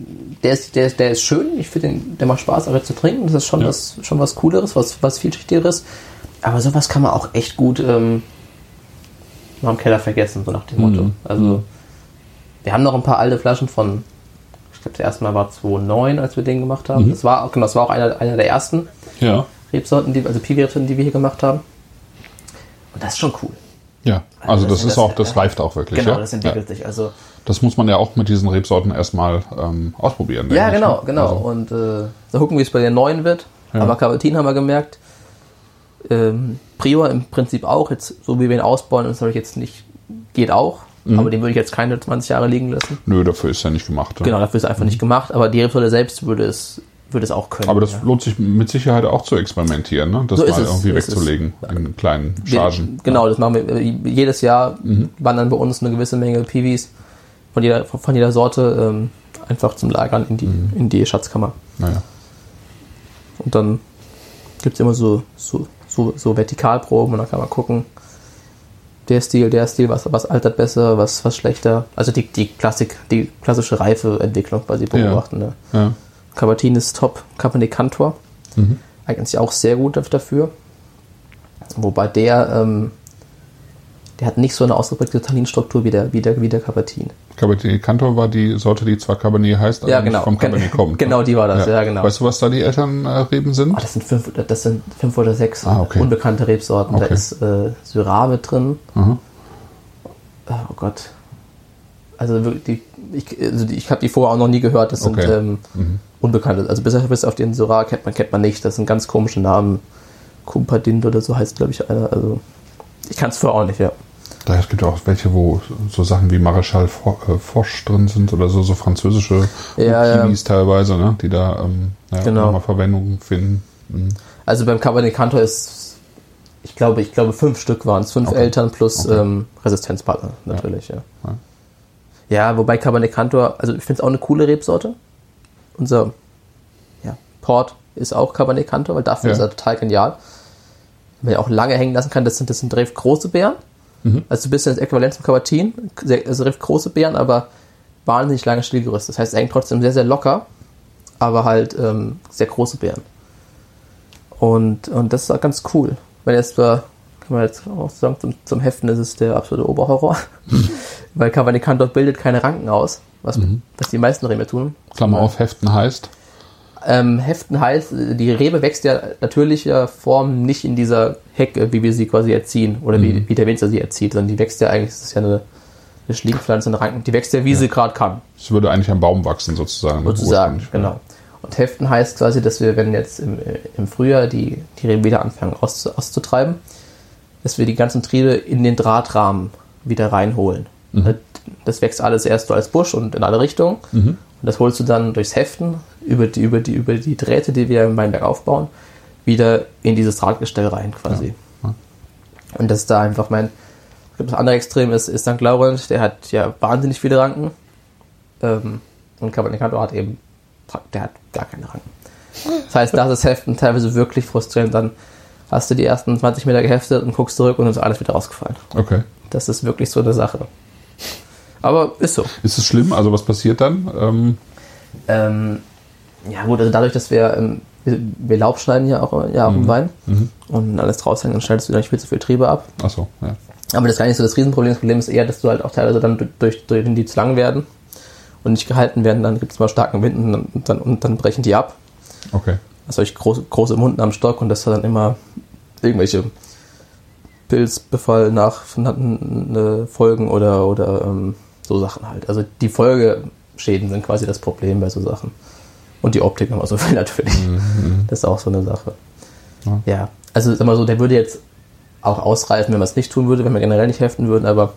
der ist, der, ist- der ist schön. Ich finde, den- der macht Spaß, auch jetzt zu trinken. Das ist schon Ja. was, schon was Cooleres, was, was vielschichtigeres. Aber sowas kann man auch echt gut ähm, noch im Keller vergessen, so nach dem Motto. Mhm. Also wir haben noch ein paar alte Flaschen von, ich glaube, das erste Mal war 2009, als wir den gemacht haben. Mhm. Das war auch, genau, das war auch einer, einer der ersten Ja. Rebsorten, die, also Piwi-Rebsorten, die wir hier gemacht haben. Und das ist schon cool. Ja, also das- das, ist auch, das reift auch wirklich. Genau, ja? das entwickelt sich. Also Ja. Das muss man ja auch mit diesen Rebsorten erstmal ähm, ausprobieren. Ja, ich, genau, ne? genau. Also, Und äh, da gucken, wie es bei den neuen wird. Ja. Aber Cavatin haben wir gemerkt. Ähm, Prior im Prinzip auch. Jetzt, so wie wir ihn ausbauen, ist natürlich jetzt nicht, geht auch. Mhm. Aber den würde ich jetzt keine 20 Jahre liegen lassen. nö, dafür ist er nicht gemacht. ne? Genau, dafür ist er einfach nicht gemacht. Aber die Rebsorte selbst würde es, würde es auch können. Mhm. Aber das ja. lohnt sich mit Sicherheit auch zu experimentieren, ne? das So mal ist es, irgendwie es. wegzulegen in kleinen Wir- Chargen. Genau, das machen wir. äh, Jedes Jahr Mhm. wandern bei uns eine gewisse Menge Piwis von jeder, von jeder Sorte ähm, einfach zum Lagern in die, Mhm. in die Schatzkammer. Naja. Und dann gibt es immer so, so, so, so Vertikalproben und dann kann man gucken, der Stil, der Stil, was, was altert besser, was, was schlechter. Also die, die Klassik, die klassische Reifeentwicklung quasi beobachten. Ne? Ja. Cabertin ist top, Cabernet Cantor eignet sich auch sehr gut dafür. Wobei der, ähm, der hat nicht so eine ausgeprägte Tanninstruktur wie der, wie der, wie der Cabertin. Cabernet Cantor war die Sorte, die zwar Cabernet heißt, aber Ja, nicht genau. vom Cabernet kommt. Genau, ne? die war das, ja, genau. Weißt du, was da die Elternreben sind? Ah, das sind fünf, das sind fünf oder sechs Ah, okay. unbekannte Rebsorten. Da Okay. ist äh, Syrah mit drin. Mhm. Oh Gott. Also die, ich, also die, ich habe die vorher auch noch nie gehört. Das sind Okay. ähm, unbekannte. Also bis, bis auf den Syrah kennt man, kennt man nicht. Das sind ganz komische Namen. Kumpadint oder so heißt, glaube ich, einer. Also ich kann es vorher auch nicht, ja. Es gibt auch welche, wo so Sachen wie Maréchal äh, Foch drin sind oder so, so französische Ja, ja. Kiwis teilweise, ne? die da ähm, ja, Genau. nochmal Verwendung finden. Mhm. Also beim Cabernet Cantor ist, ich glaube, ich glaube fünf Stück waren es, fünf Okay. Eltern plus Okay. ähm, Resistenzpartner natürlich, ja. Ja. ja. wobei Cabernet Cantor, also ich finde es auch eine coole Rebsorte. Unser ja, Port ist auch Cabernet Cantor, weil dafür Ja. ist er total genial. Man ja auch lange hängen lassen kann, das sind, das sind große Beeren. Mhm. Also ein bisschen das Äquivalent zum sehr, also recht große Beeren, aber wahnsinnig lange Stillgerüst. Das heißt, hängt trotzdem sehr, sehr locker, aber halt ähm, sehr große Beeren. Und, und das ist auch ganz cool. Wenn jetzt kann man jetzt auch sagen, zum, zum Heften ist es der absolute Oberhorror. <laughs> Weil Cabernet Cantor bildet keine Ranken aus, was, was die meisten Reben tun. Klammer auf, Heften heißt. Ähm, Heften heißt, die Rebe wächst ja natürlicher Form nicht in dieser Hecke, wie wir sie quasi erziehen, oder wie, wie der Winzer sie erzieht, sondern die wächst ja eigentlich, das ist ja eine, eine Schlingpflanze, eine Ranken, die wächst ja, wie sie gerade kann. Es würde eigentlich am Baum wachsen, sozusagen. sozusagen, genau. Und Heften heißt quasi, dass wir, wenn jetzt im, im Frühjahr die, die Reben wieder anfangen aus, auszutreiben, dass wir die ganzen Triebe in den Drahtrahmen wieder reinholen. Das wächst alles erst so als Busch und in alle Richtungen. Und das holst du dann durchs Heften über die, über die, über die Drähte, die wir im Weinberg aufbauen, wieder in dieses Drahtgestell rein quasi. Ja. Und das ist da einfach mein. Das andere Extrem ist, ist St. Laurent, der hat ja wahnsinnig viele Ranken. Ähm, und Cabernet Cantor hat eben, der hat gar keine Ranken. Das heißt, da ist das Heften teilweise wirklich frustrierend. Dann hast du die ersten 20 Meter geheftet und guckst zurück und ist alles wieder rausgefallen. Okay. Das ist wirklich so eine Sache. Aber ist so. Ist es schlimm? Also was passiert dann? Ähm, Ähm, ja gut, also dadurch, dass wir ähm, wir, wir Laubschneiden ja auch, ja auch im Wein. Und wenn alles raushängt, dann schneidest du nicht viel zu viel Triebe ab. Ach so, ja. Aber das ist gar nicht so das Riesenproblem. Das Problem ist eher, dass du halt auch teilweise dann durch, durch die zu lang werden und nicht gehalten werden, dann gibt es mal starken Wind und dann, und dann, und dann brechen die ab. Okay. Also ich große, große Munden am Stock und das hat dann immer irgendwelche Pilzbefall nach Folgen oder, oder ähm, so Sachen halt. Also die Folgeschäden sind quasi das Problem bei so Sachen. Und die Optik nochmal so viel <laughs> natürlich. Mhm. Das ist auch so eine Sache. Ja. Ja, also sag mal so, der würde jetzt auch ausreifen, wenn man es nicht tun würde, wenn wir generell nicht heften würden, aber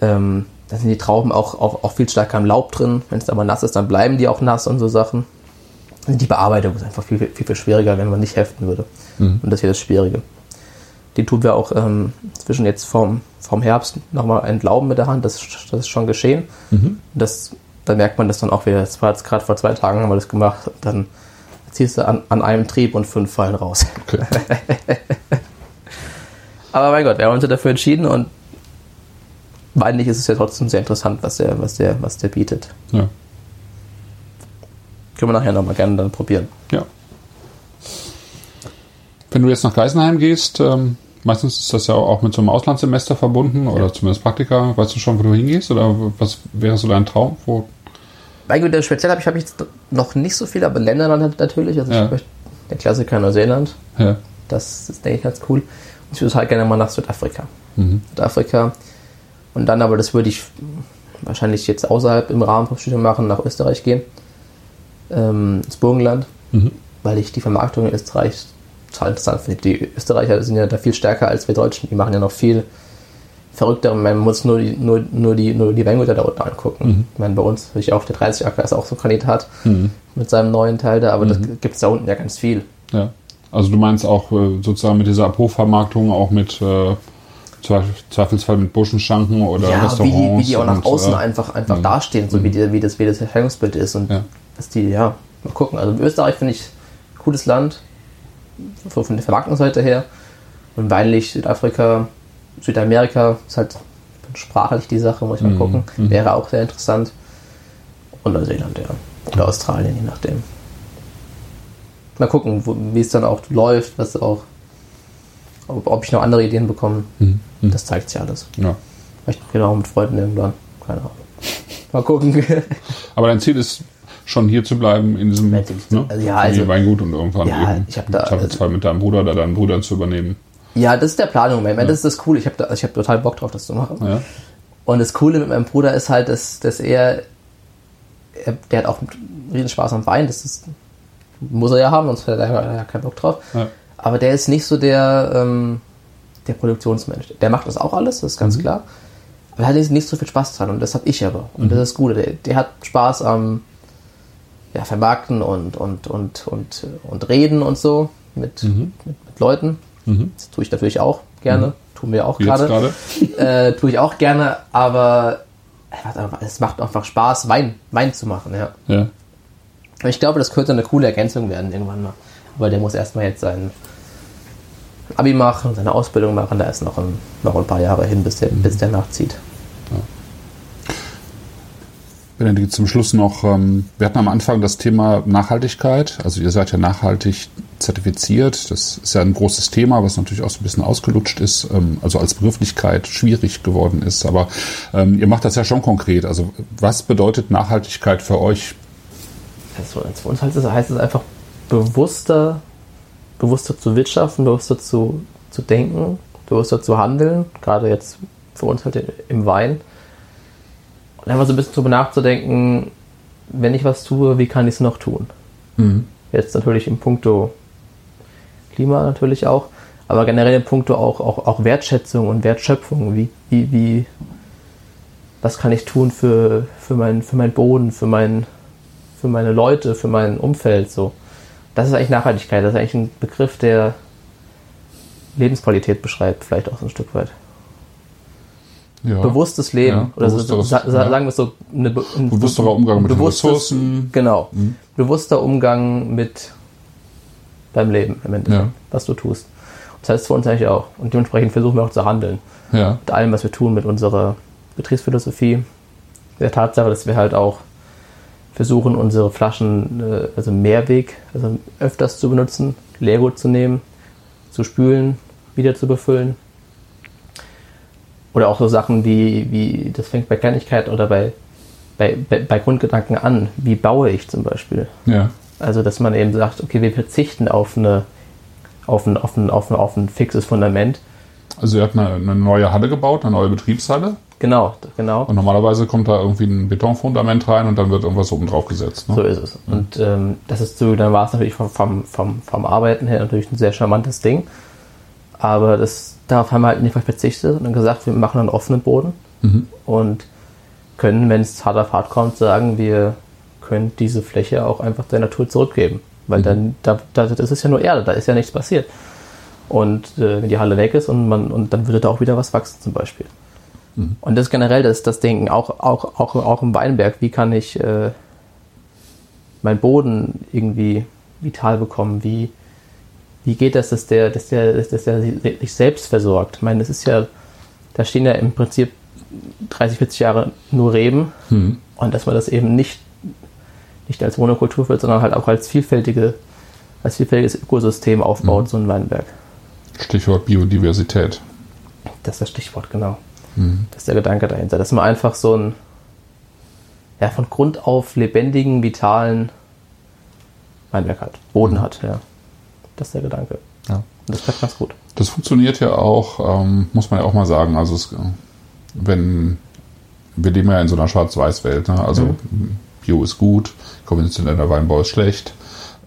ähm, da sind die Trauben auch, auch, auch viel stärker im Laub drin. Wenn es mal nass ist, dann bleiben die auch nass und so Sachen. Und die Bearbeitung ist einfach viel, viel, viel, viel schwieriger, wenn man nicht heften würde. Mhm. Und das hier das Schwierige. Die tun wir auch ähm, zwischen jetzt vom, vom Herbst nochmal entlauben mit der Hand. Das, das ist schon geschehen. Mhm. Das, da merkt man das dann auch wieder. Das war jetzt gerade vor zwei Tagen haben wir das gemacht. Dann ziehst du an, an einem Trieb und fünf fallen raus. Okay. <laughs> Aber mein Gott, wir haben uns ja dafür entschieden und eigentlich ist es ja trotzdem sehr interessant, was der, was der, was der bietet. Ja. Können wir nachher nochmal gerne dann probieren. ja. Wenn du jetzt nach Geisenheim gehst, ähm, meistens ist das ja auch mit so einem Auslandssemester verbunden oder zumindest Praktika. Weißt du schon, wo du hingehst oder was wäre so dein Traum? Wo, gut, speziell habe ich, hab ich jetzt noch nicht so viel, aber Länder dann natürlich. Also Ja. ich möchte der Klassiker Neuseeland. ja. Das ist, denke ich, ganz cool. Und ich würde halt gerne mal nach Südafrika. Mhm. Südafrika. Und dann aber, das würde ich wahrscheinlich jetzt außerhalb im Rahmen vom Studium machen, nach Österreich gehen. Ähm, ins Burgenland. Mhm. Weil ich die Vermarktung in Österreich total interessant finde. Die Österreicher sind ja da viel stärker als wir Deutschen. Die machen ja noch viel verrückter. Man muss nur die, nur, nur die, nur die Weingüter da unten angucken. Mhm. Ich meine, bei uns, ich auch, der 30 Acker ist auch so ein Kandidat Mhm. mit seinem neuen Teil da, aber das gibt es da unten ja ganz viel. Ja. Also du meinst auch äh, sozusagen mit dieser Abhofvermarktung, auch mit äh, Zweif- Zweifelsfall mit Buschenschanken oder ja, wie Restaurants. die, wie die auch nach und, außen äh, einfach, einfach mhm. dastehen, so wie, die, wie, das, wie das Erscheinungsbild ist. Und Ja. dass die, ja, mal gucken. Also Österreich finde ich ein cooles Land, so von der Vermarktungsseite her. Und weinlich Südafrika, Südamerika ist halt sprachlich die Sache, muss ich mal Mhm, gucken. mhm. Wäre auch sehr interessant. Und Neuseeland, ja. Oder Australien, je nachdem. Mal gucken, wie es dann auch läuft, was auch, ob, ob ich noch andere Ideen bekomme. Mhm. Mhm. Das zeigt sich alles. Ja. Vielleicht rede auch mit Freunden irgendwann. Keine Ahnung. Mal gucken. Aber dein Ziel ist schon hier zu bleiben in diesem ne? also ja, also- Weingut und irgendwann Ja, eben ich hab da- Zweifelsfall mit deinem Bruder oder deinen Brüdern zu übernehmen. ja, das ist der Plan im Moment. Das ist das Coole. Ich habe da, also ich hab total Bock drauf, das zu machen. Ja. Und das Coole mit meinem Bruder ist halt, dass, dass er, er, der hat auch riesen Spaß am Wein. Das ist, muss er ja haben, sonst hat er da ja keinen Bock drauf. Ja. Aber der ist nicht so der, ähm, der Produktionsmensch. Der macht das auch alles, das ist ganz klar. Aber er hat nicht so viel Spaß dran und das habe ich aber. Und das ist das Gute. Der, der hat Spaß am ja, Vermarkten und, und, und, und, und Reden und so mit, mit, mit Leuten. Mhm. Das tue ich natürlich auch gerne. Tun wir auch gerade. <laughs> Äh, tue ich auch gerne, aber es macht einfach- Spaß, Wein, Wein zu machen, ja. Ja. Ich glaube, das könnte eine coole Ergänzung werden irgendwann mal. Aber der muss erstmal jetzt sein Abi machen seine Ausbildung machen. Da ist noch ein, noch ein paar Jahre hin, bis der, bis der nachzieht. Benedikt, zum Schluss noch, ähm, wir hatten am Anfang das Thema Nachhaltigkeit. Also ihr seid ja nachhaltig zertifiziert. Das ist ja ein großes Thema, was natürlich auch so ein bisschen ausgelutscht ist, ähm, also als Begrifflichkeit schwierig geworden ist. Aber ähm, ihr macht das ja schon konkret. Also was bedeutet Nachhaltigkeit für euch? Also für uns heißt es, heißt es einfach bewusster, bewusster zu wirtschaften, bewusster zu, zu denken, bewusster zu handeln. Gerade jetzt für uns halt im Wein. Einfach so ein bisschen drüber nachzudenken, wenn ich was tue, wie kann ich es noch tun? Jetzt natürlich im Punkto Klima natürlich auch, aber generell im Punkto auch, auch, auch Wertschätzung und Wertschöpfung. Wie, wie, wie, was kann ich tun für, für, mein, für meinen Boden, für, mein, für meine Leute, für mein Umfeld? So. Das ist eigentlich Nachhaltigkeit, das ist eigentlich ein Begriff, der Lebensqualität beschreibt, vielleicht auch so ein Stück weit. Ja. Bewusstes Leben. Ja, oder so, sa ja. sagen wir es so, eine, ein Bewussterer Umgang mit bewusstes- Ressourcen. Genau. Bewusster Umgang mit deinem Leben im Endeffekt, was du tust. Das heißt für uns eigentlich auch. Und dementsprechend versuchen wir auch zu handeln. Mit allem, was wir tun, mit unserer Betriebsphilosophie. Der Tatsache, dass wir halt auch versuchen unsere Flaschen, äh, also Mehrweg, also öfters zu benutzen, Leergut zu nehmen, zu spülen, wieder zu befüllen. Oder auch so Sachen wie, wie das fängt bei Kleinigkeit oder bei, bei, bei, Grundgedanken an. Wie baue ich zum Beispiel? Ja. Also, dass man eben sagt, okay, wir verzichten auf, eine, auf, ein, auf, ein, auf, ein, auf ein fixes Fundament. Also ihr habt eine, eine neue Halle gebaut, eine neue Betriebshalle. Genau, genau. Und normalerweise kommt da irgendwie ein Betonfundament rein und dann wird irgendwas oben drauf gesetzt. Ne? So ist es. Und ähm, das ist so, dann war es natürlich vom, vom, vom, vom Arbeiten her natürlich ein sehr charmantes Ding. Aber das, darauf haben wir halt nicht verzichtet und gesagt, wir machen einen offenen Boden Mhm. und können, wenn es hart auf hart kommt, sagen, wir können diese Fläche auch einfach der Natur zurückgeben. Weil dann, da, da, das ist ja nur Erde, da ist ja nichts passiert. Und äh, wenn die Halle weg ist und man, und dann würde da auch wieder was wachsen zum Beispiel. Und das ist generell das, das Denken, auch, auch, auch, auch im Weinberg, wie kann ich äh, meinen Boden irgendwie vital bekommen? Wie, wie geht das, dass der, dass der, dass der sich selbst versorgt? Ich meine, das ist ja, da stehen ja im Prinzip 30, 40 Jahre nur Reben Mhm. und dass man das eben nicht, nicht als Monokultur wird, sondern halt auch als vielfältige, als vielfältiges Ökosystem aufbaut, so ein Weinberg. Stichwort Biodiversität. Das ist das Stichwort, genau. Das ist der Gedanke dahinter. Dass man einfach so ein, ja, von Grund auf lebendigen, vitalen Weinberg hat, Boden hat, ja. Das ist der Gedanke. Ja. Und das klappt ganz gut. Das funktioniert ja auch, ähm, muss man ja auch mal sagen. Also es, wenn wir leben ja in so einer Schwarz-Weiß-Welt, ne? also Mhm. Bio ist gut, konventioneller Weinbau ist schlecht.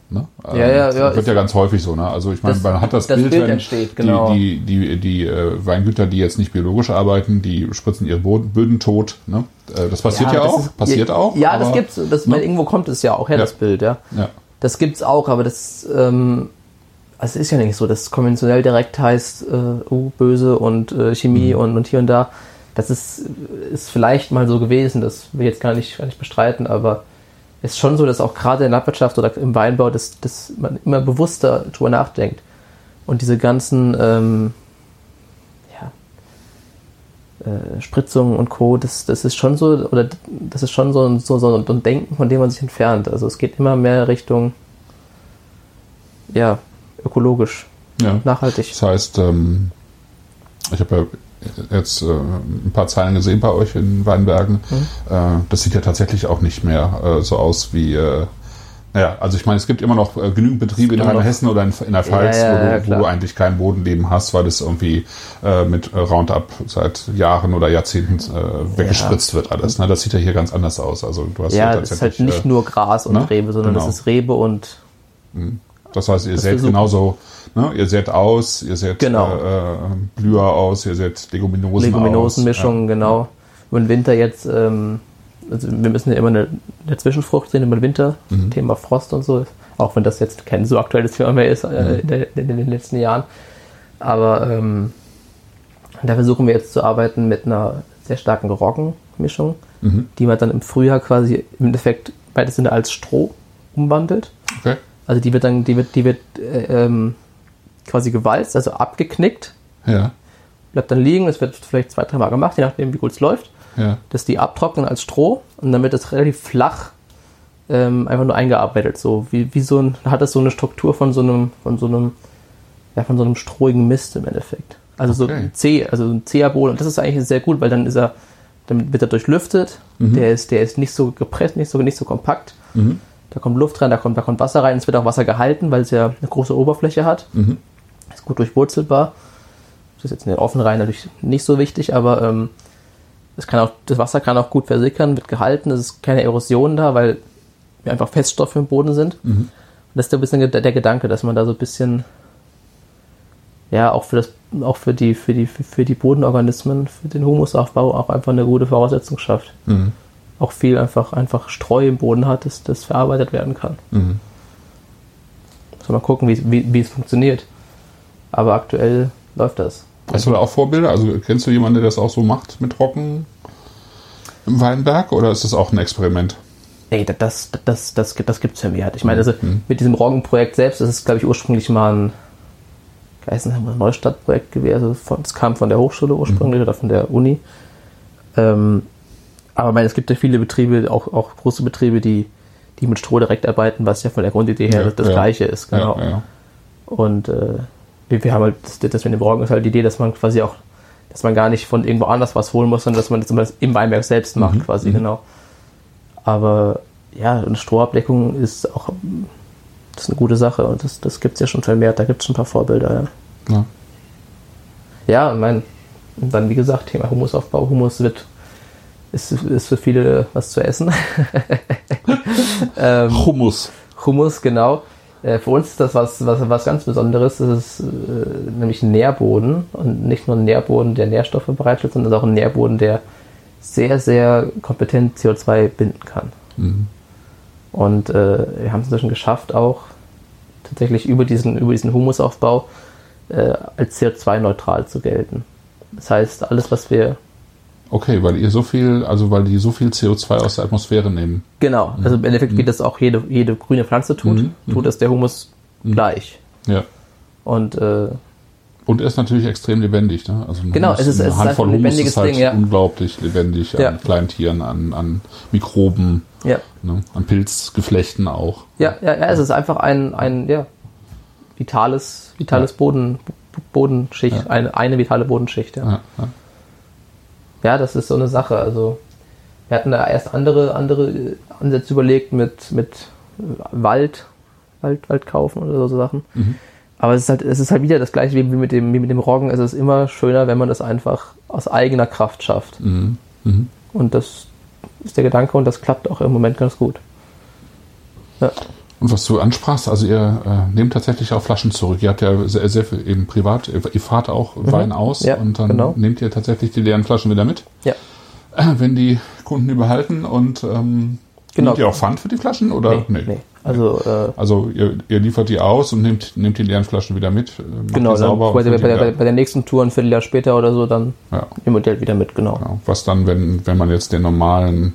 Ne? Ja, ja, ja, Das wird ja ganz häufig so. Ne? Also ich meine, Das- man hat das, das Bild, Bild wenn entsteht, genau. die, die, die, die äh, Weingüter, die jetzt nicht biologisch arbeiten, die spritzen ihre Boden, Böden tot. Ne? Äh, das passiert ja, das auch. ist- passiert ja, auch. Ja, das aber- gibt's. Das, ne? irgendwo kommt es ja auch her, Ja. das Bild, ja. Ja. Das gibt's auch, aber das, ähm, also es ist ja nicht so, dass konventionell direkt heißt, äh, oh, böse und äh, Chemie Mhm. und, und hier und da. Das ist, ist vielleicht mal so gewesen, das will ich jetzt gar nicht, gar nicht bestreiten, aber es ist schon so, dass auch gerade in der Landwirtschaft oder im Weinbau, dass, dass man immer bewusster drüber nachdenkt. Und diese ganzen ähm, ja, äh, Spritzungen und Co., das, das ist schon so, oder das ist schon so, so, so ein Denken, von dem man sich entfernt. Also es geht immer mehr Richtung ja, ökologisch, ja. nachhaltig. Das heißt, ähm, ich habe ja jetzt äh, ein paar Zeilen gesehen bei euch in Weinbergen. Mhm. Äh, das sieht ja tatsächlich auch nicht mehr äh, so aus wie. Äh, naja, also ich meine, es gibt immer noch äh, genügend Betriebe in Rheinhessen oder in, in der Pfalz, Ja, ja, wo, du, wo du eigentlich kein Bodenleben hast, weil es irgendwie äh, mit Roundup seit Jahren oder Jahrzehnten weggespritzt wird alles. Ne? Das sieht ja hier ganz anders aus. Also du hast Ja, ja das ist halt nicht nur Gras und ne? Rebe, sondern Genau. das ist Rebe und Das heißt, ihr Das seht genauso, ne? ihr seht aus, ihr seht Genau. äh, Blüher aus, ihr seht Leguminosen, Leguminosenmischung, aus. genau. Über den Winter jetzt, ähm, also wir müssen ja immer eine, eine Zwischenfrucht sehen über den Winter, Mhm. Thema Frost und so, auch wenn das jetzt kein so aktuelles Thema mehr ist Mhm. äh, in, der, in den letzten Jahren. Aber ähm, da versuchen wir jetzt zu arbeiten mit einer sehr starken Roggenmischung, Mhm. die man dann im Frühjahr quasi im Endeffekt beides Sinne als Stroh umwandelt. Okay. Also die wird dann, die wird, die wird äh, ähm, quasi gewalzt, also abgeknickt, Ja, bleibt dann liegen, es wird vielleicht zwei, dreimal gemacht, je nachdem wie gut es läuft, ja, dass die abtrocknen als Stroh und dann wird das relativ flach ähm, einfach nur eingearbeitet. So wie, wie so ein, hat das so eine Struktur von so einem, von so einem, ja, von so einem strohigen Mist im Endeffekt. Also so Okay. ein C, also ein Boden. Und das ist eigentlich sehr gut, weil dann ist er, dann wird er durchlüftet, der ist, der ist nicht so gepresst, nicht so, nicht so kompakt. Mhm. Da kommt Luft rein, da kommt, da kommt Wasser rein. Es wird auch Wasser gehalten, weil es ja eine große Oberfläche hat. Mhm. Ist gut durchwurzelbar. Das ist jetzt in den Offenreihen natürlich nicht so wichtig, aber ähm, es kann auch, das Wasser kann auch gut versickern, wird gehalten. Es ist keine Erosion da, weil wir einfach Feststoffe im Boden sind. Mhm. Und das ist ein bisschen der, der Gedanke, dass man da so ein bisschen ja auch für das auch für die für die für die Bodenorganismen für den Humusaufbau auch einfach eine gute Voraussetzung schafft Mhm. Auch viel einfach, einfach Streu im Boden hat, dass das verarbeitet werden kann. Mhm. Muss man gucken, wie, wie, wie es funktioniert. Aber aktuell läuft das. Hast du da auch Vorbilder? Also kennst du jemanden, der das auch so macht mit Roggen im Weinberg oder ist das auch ein Experiment? Nee, das, das, das, das, gibt- das gibt's vermehrt. Ich meine, also Mhm. mit diesem Roggenprojekt selbst, das ist, glaube ich, ursprünglich mal ein Geisenheimer Neustadtprojekt gewesen. Also das kam von der Hochschule ursprünglich oder von der Uni. Ähm, aber ich meine, es gibt ja viele Betriebe, auch, auch große Betriebe, die, die mit Stroh direkt arbeiten, was ja von der Grundidee her Ja, das ja. gleiche ist, genau. Ja. Und äh, wir, wir haben halt, das, das mit dem Roggen ist halt die Idee, dass man quasi auch, dass man gar nicht von irgendwo anders was holen muss, sondern dass man das immer im Weinberg selbst macht, Mhm, quasi, genau. Aber ja, eine Strohabdeckung ist auch das ist eine gute Sache und das, das gibt es ja schon vermehrt, da gibt es schon ein paar Vorbilder, ja. Ja. Ja, mein, dann wie gesagt, Thema Humusaufbau. Humus wird, ist, ist für viele was zu essen. <laughs> ähm, Hummus. Humus, genau. Äh, für uns ist das was, was, was ganz Besonderes. Das ist äh, nämlich ein Nährboden und nicht nur ein Nährboden, der Nährstoffe bereitstellt, sondern auch ein Nährboden, der sehr, sehr kompetent CO2 binden kann. Mhm. Und äh, wir haben es inzwischen geschafft, auch tatsächlich über diesen, über diesen Humusaufbau äh, als CO2-neutral zu gelten. Das heißt, alles, was wir Okay, weil ihr so viel, also weil die so viel CO2 aus der Atmosphäre nehmen. Genau, also im Endeffekt, wie das auch jede, jede grüne Pflanze tut, Mhm. tut es der Humus gleich. Ja. Und äh, Und er ist natürlich extrem lebendig, ne? Also Genau, Humus, es ist- eine es ist Handvoll einfach ein Humus lebendiges ist halt Ding, ja. unglaublich lebendig Ja. an kleinen Tieren, an, an Mikroben, ja, ne? an Pilzgeflechten auch. ja, ja, ja, es ist einfach ein, ein ja, vitales, vitales. Boden, Bodenschicht, eine, eine vitale Bodenschicht. Ja. Ja, das ist so eine Sache. Also wir hatten da erst andere, andere Ansätze überlegt mit, mit Wald, Wald, Wald kaufen oder so Sachen. Mhm. Aber es ist halt, es ist halt wieder das gleiche wie mit dem, wie mit dem Roggen. Es ist immer schöner, wenn man das einfach aus eigener Kraft schafft. Mhm. Mhm. Und das ist der Gedanke und das klappt auch im Moment ganz gut. Ja, Und was du ansprachst, also ihr äh, nehmt tatsächlich auch Flaschen zurück. Ihr habt ja sehr, sehr viel eben privat, ihr, fahrt auch Wein aus Mhm. Ja, und dann genau. nehmt ihr tatsächlich die leeren Flaschen wieder mit, ja. <clears throat> wenn die Kunden überhalten und ähm, Genau. nehmt ihr auch Pfand für die Flaschen oder Nee, nee. Also, äh, Also ihr, ihr liefert die aus und nehmt, nehmt die leeren Flaschen wieder mit, äh, genau, sauber bei, der, bei, der, bei der nächsten Tour ein Vierteljahr später oder so, dann ja, im Modell wieder mit, genau. genau. Was dann, wenn, wenn man jetzt den normalen,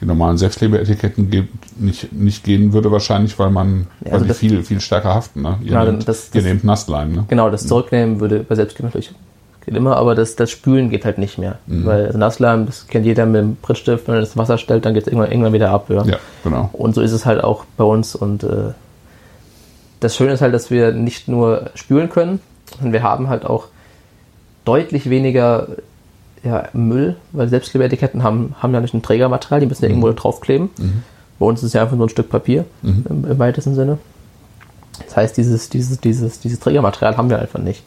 die normalen Selbstlebeetiketten gibt, nicht, nicht gehen würde wahrscheinlich, weil man, Ja, weil also die das- viel, viel stärker haften. Ne? Ihr, dann nehmt, das- ihr das- nehmt Nassleim. Ne? Genau, das Zurücknehmen würde bei Selbstgeben natürlich geht immer, aber das, das Spülen geht halt nicht mehr. Mhm. Weil also Nassleim, das kennt jeder mit dem Prittstift, wenn er das Wasser stellt, dann geht es irgendwann, irgendwann wieder ab. Ja. Ja, genau. Und so ist es halt auch bei uns. Und äh, das Schöne ist halt, dass wir nicht nur spülen können, sondern wir haben halt auch deutlich weniger ja, Müll, weil Selbstklebetiketten haben, haben ja nicht ein Trägermaterial, die müssen ja irgendwo draufkleben. Bei uns ist es ja einfach nur ein Stück Papier im, im weitesten Sinne. Das heißt, dieses, dieses, dieses, dieses Trägermaterial haben wir einfach nicht.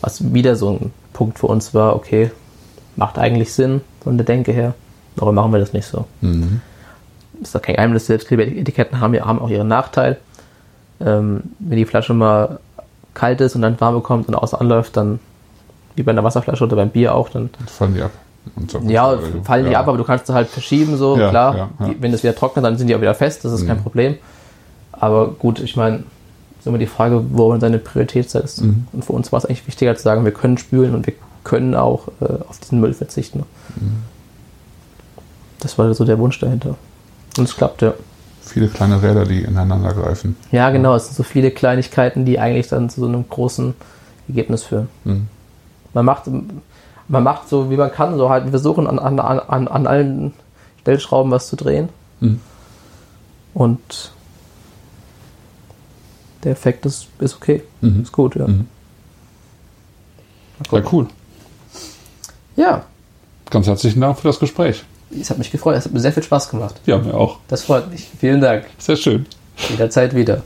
Was wieder so ein Punkt für uns war, okay, macht eigentlich Sinn, von der Denke her, warum machen wir das nicht so? Mhm. ist doch kein Geheimnis, Selbstklebeetiketten haben haben auch ihren Nachteil. Ähm, wenn die Flasche mal kalt ist und dann warm bekommt und außen anläuft, dann wie bei einer Wasserflasche oder beim Bier auch, dann Dann fallen die ab. Und so. ja, fallen die ja. ab, aber du kannst sie halt verschieben, so, Ja, klar. ja. Die, wenn es wieder trocknet, dann sind die auch wieder fest, das ist kein Problem. Aber gut, ich meine, ist immer die Frage, wo man seine Priorität setzt. Mhm. Und für uns war es eigentlich wichtiger zu sagen, wir können spülen und wir können auch äh, auf diesen Müll verzichten. Mhm. Das war so der Wunsch dahinter. Und es klappt, ja. Viele kleine Räder, die ineinander greifen. Ja, genau, es sind so viele Kleinigkeiten, die eigentlich dann zu so einem großen Ergebnis führen. Mhm. Man macht, man macht so, wie man kann, so halt, wir versuchen an, an, an, an allen Stellschrauben was zu drehen. Mhm. Und der Effekt ist, ist okay. Mhm. Ist gut, ja. Mhm. Gucken. cool. Ja, Ganz herzlichen Dank für das Gespräch. es hat mich gefreut. Es hat mir sehr viel Spaß gemacht. Ja, mir auch. Das freut mich. Vielen Dank. Sehr schön. Jederzeit wieder.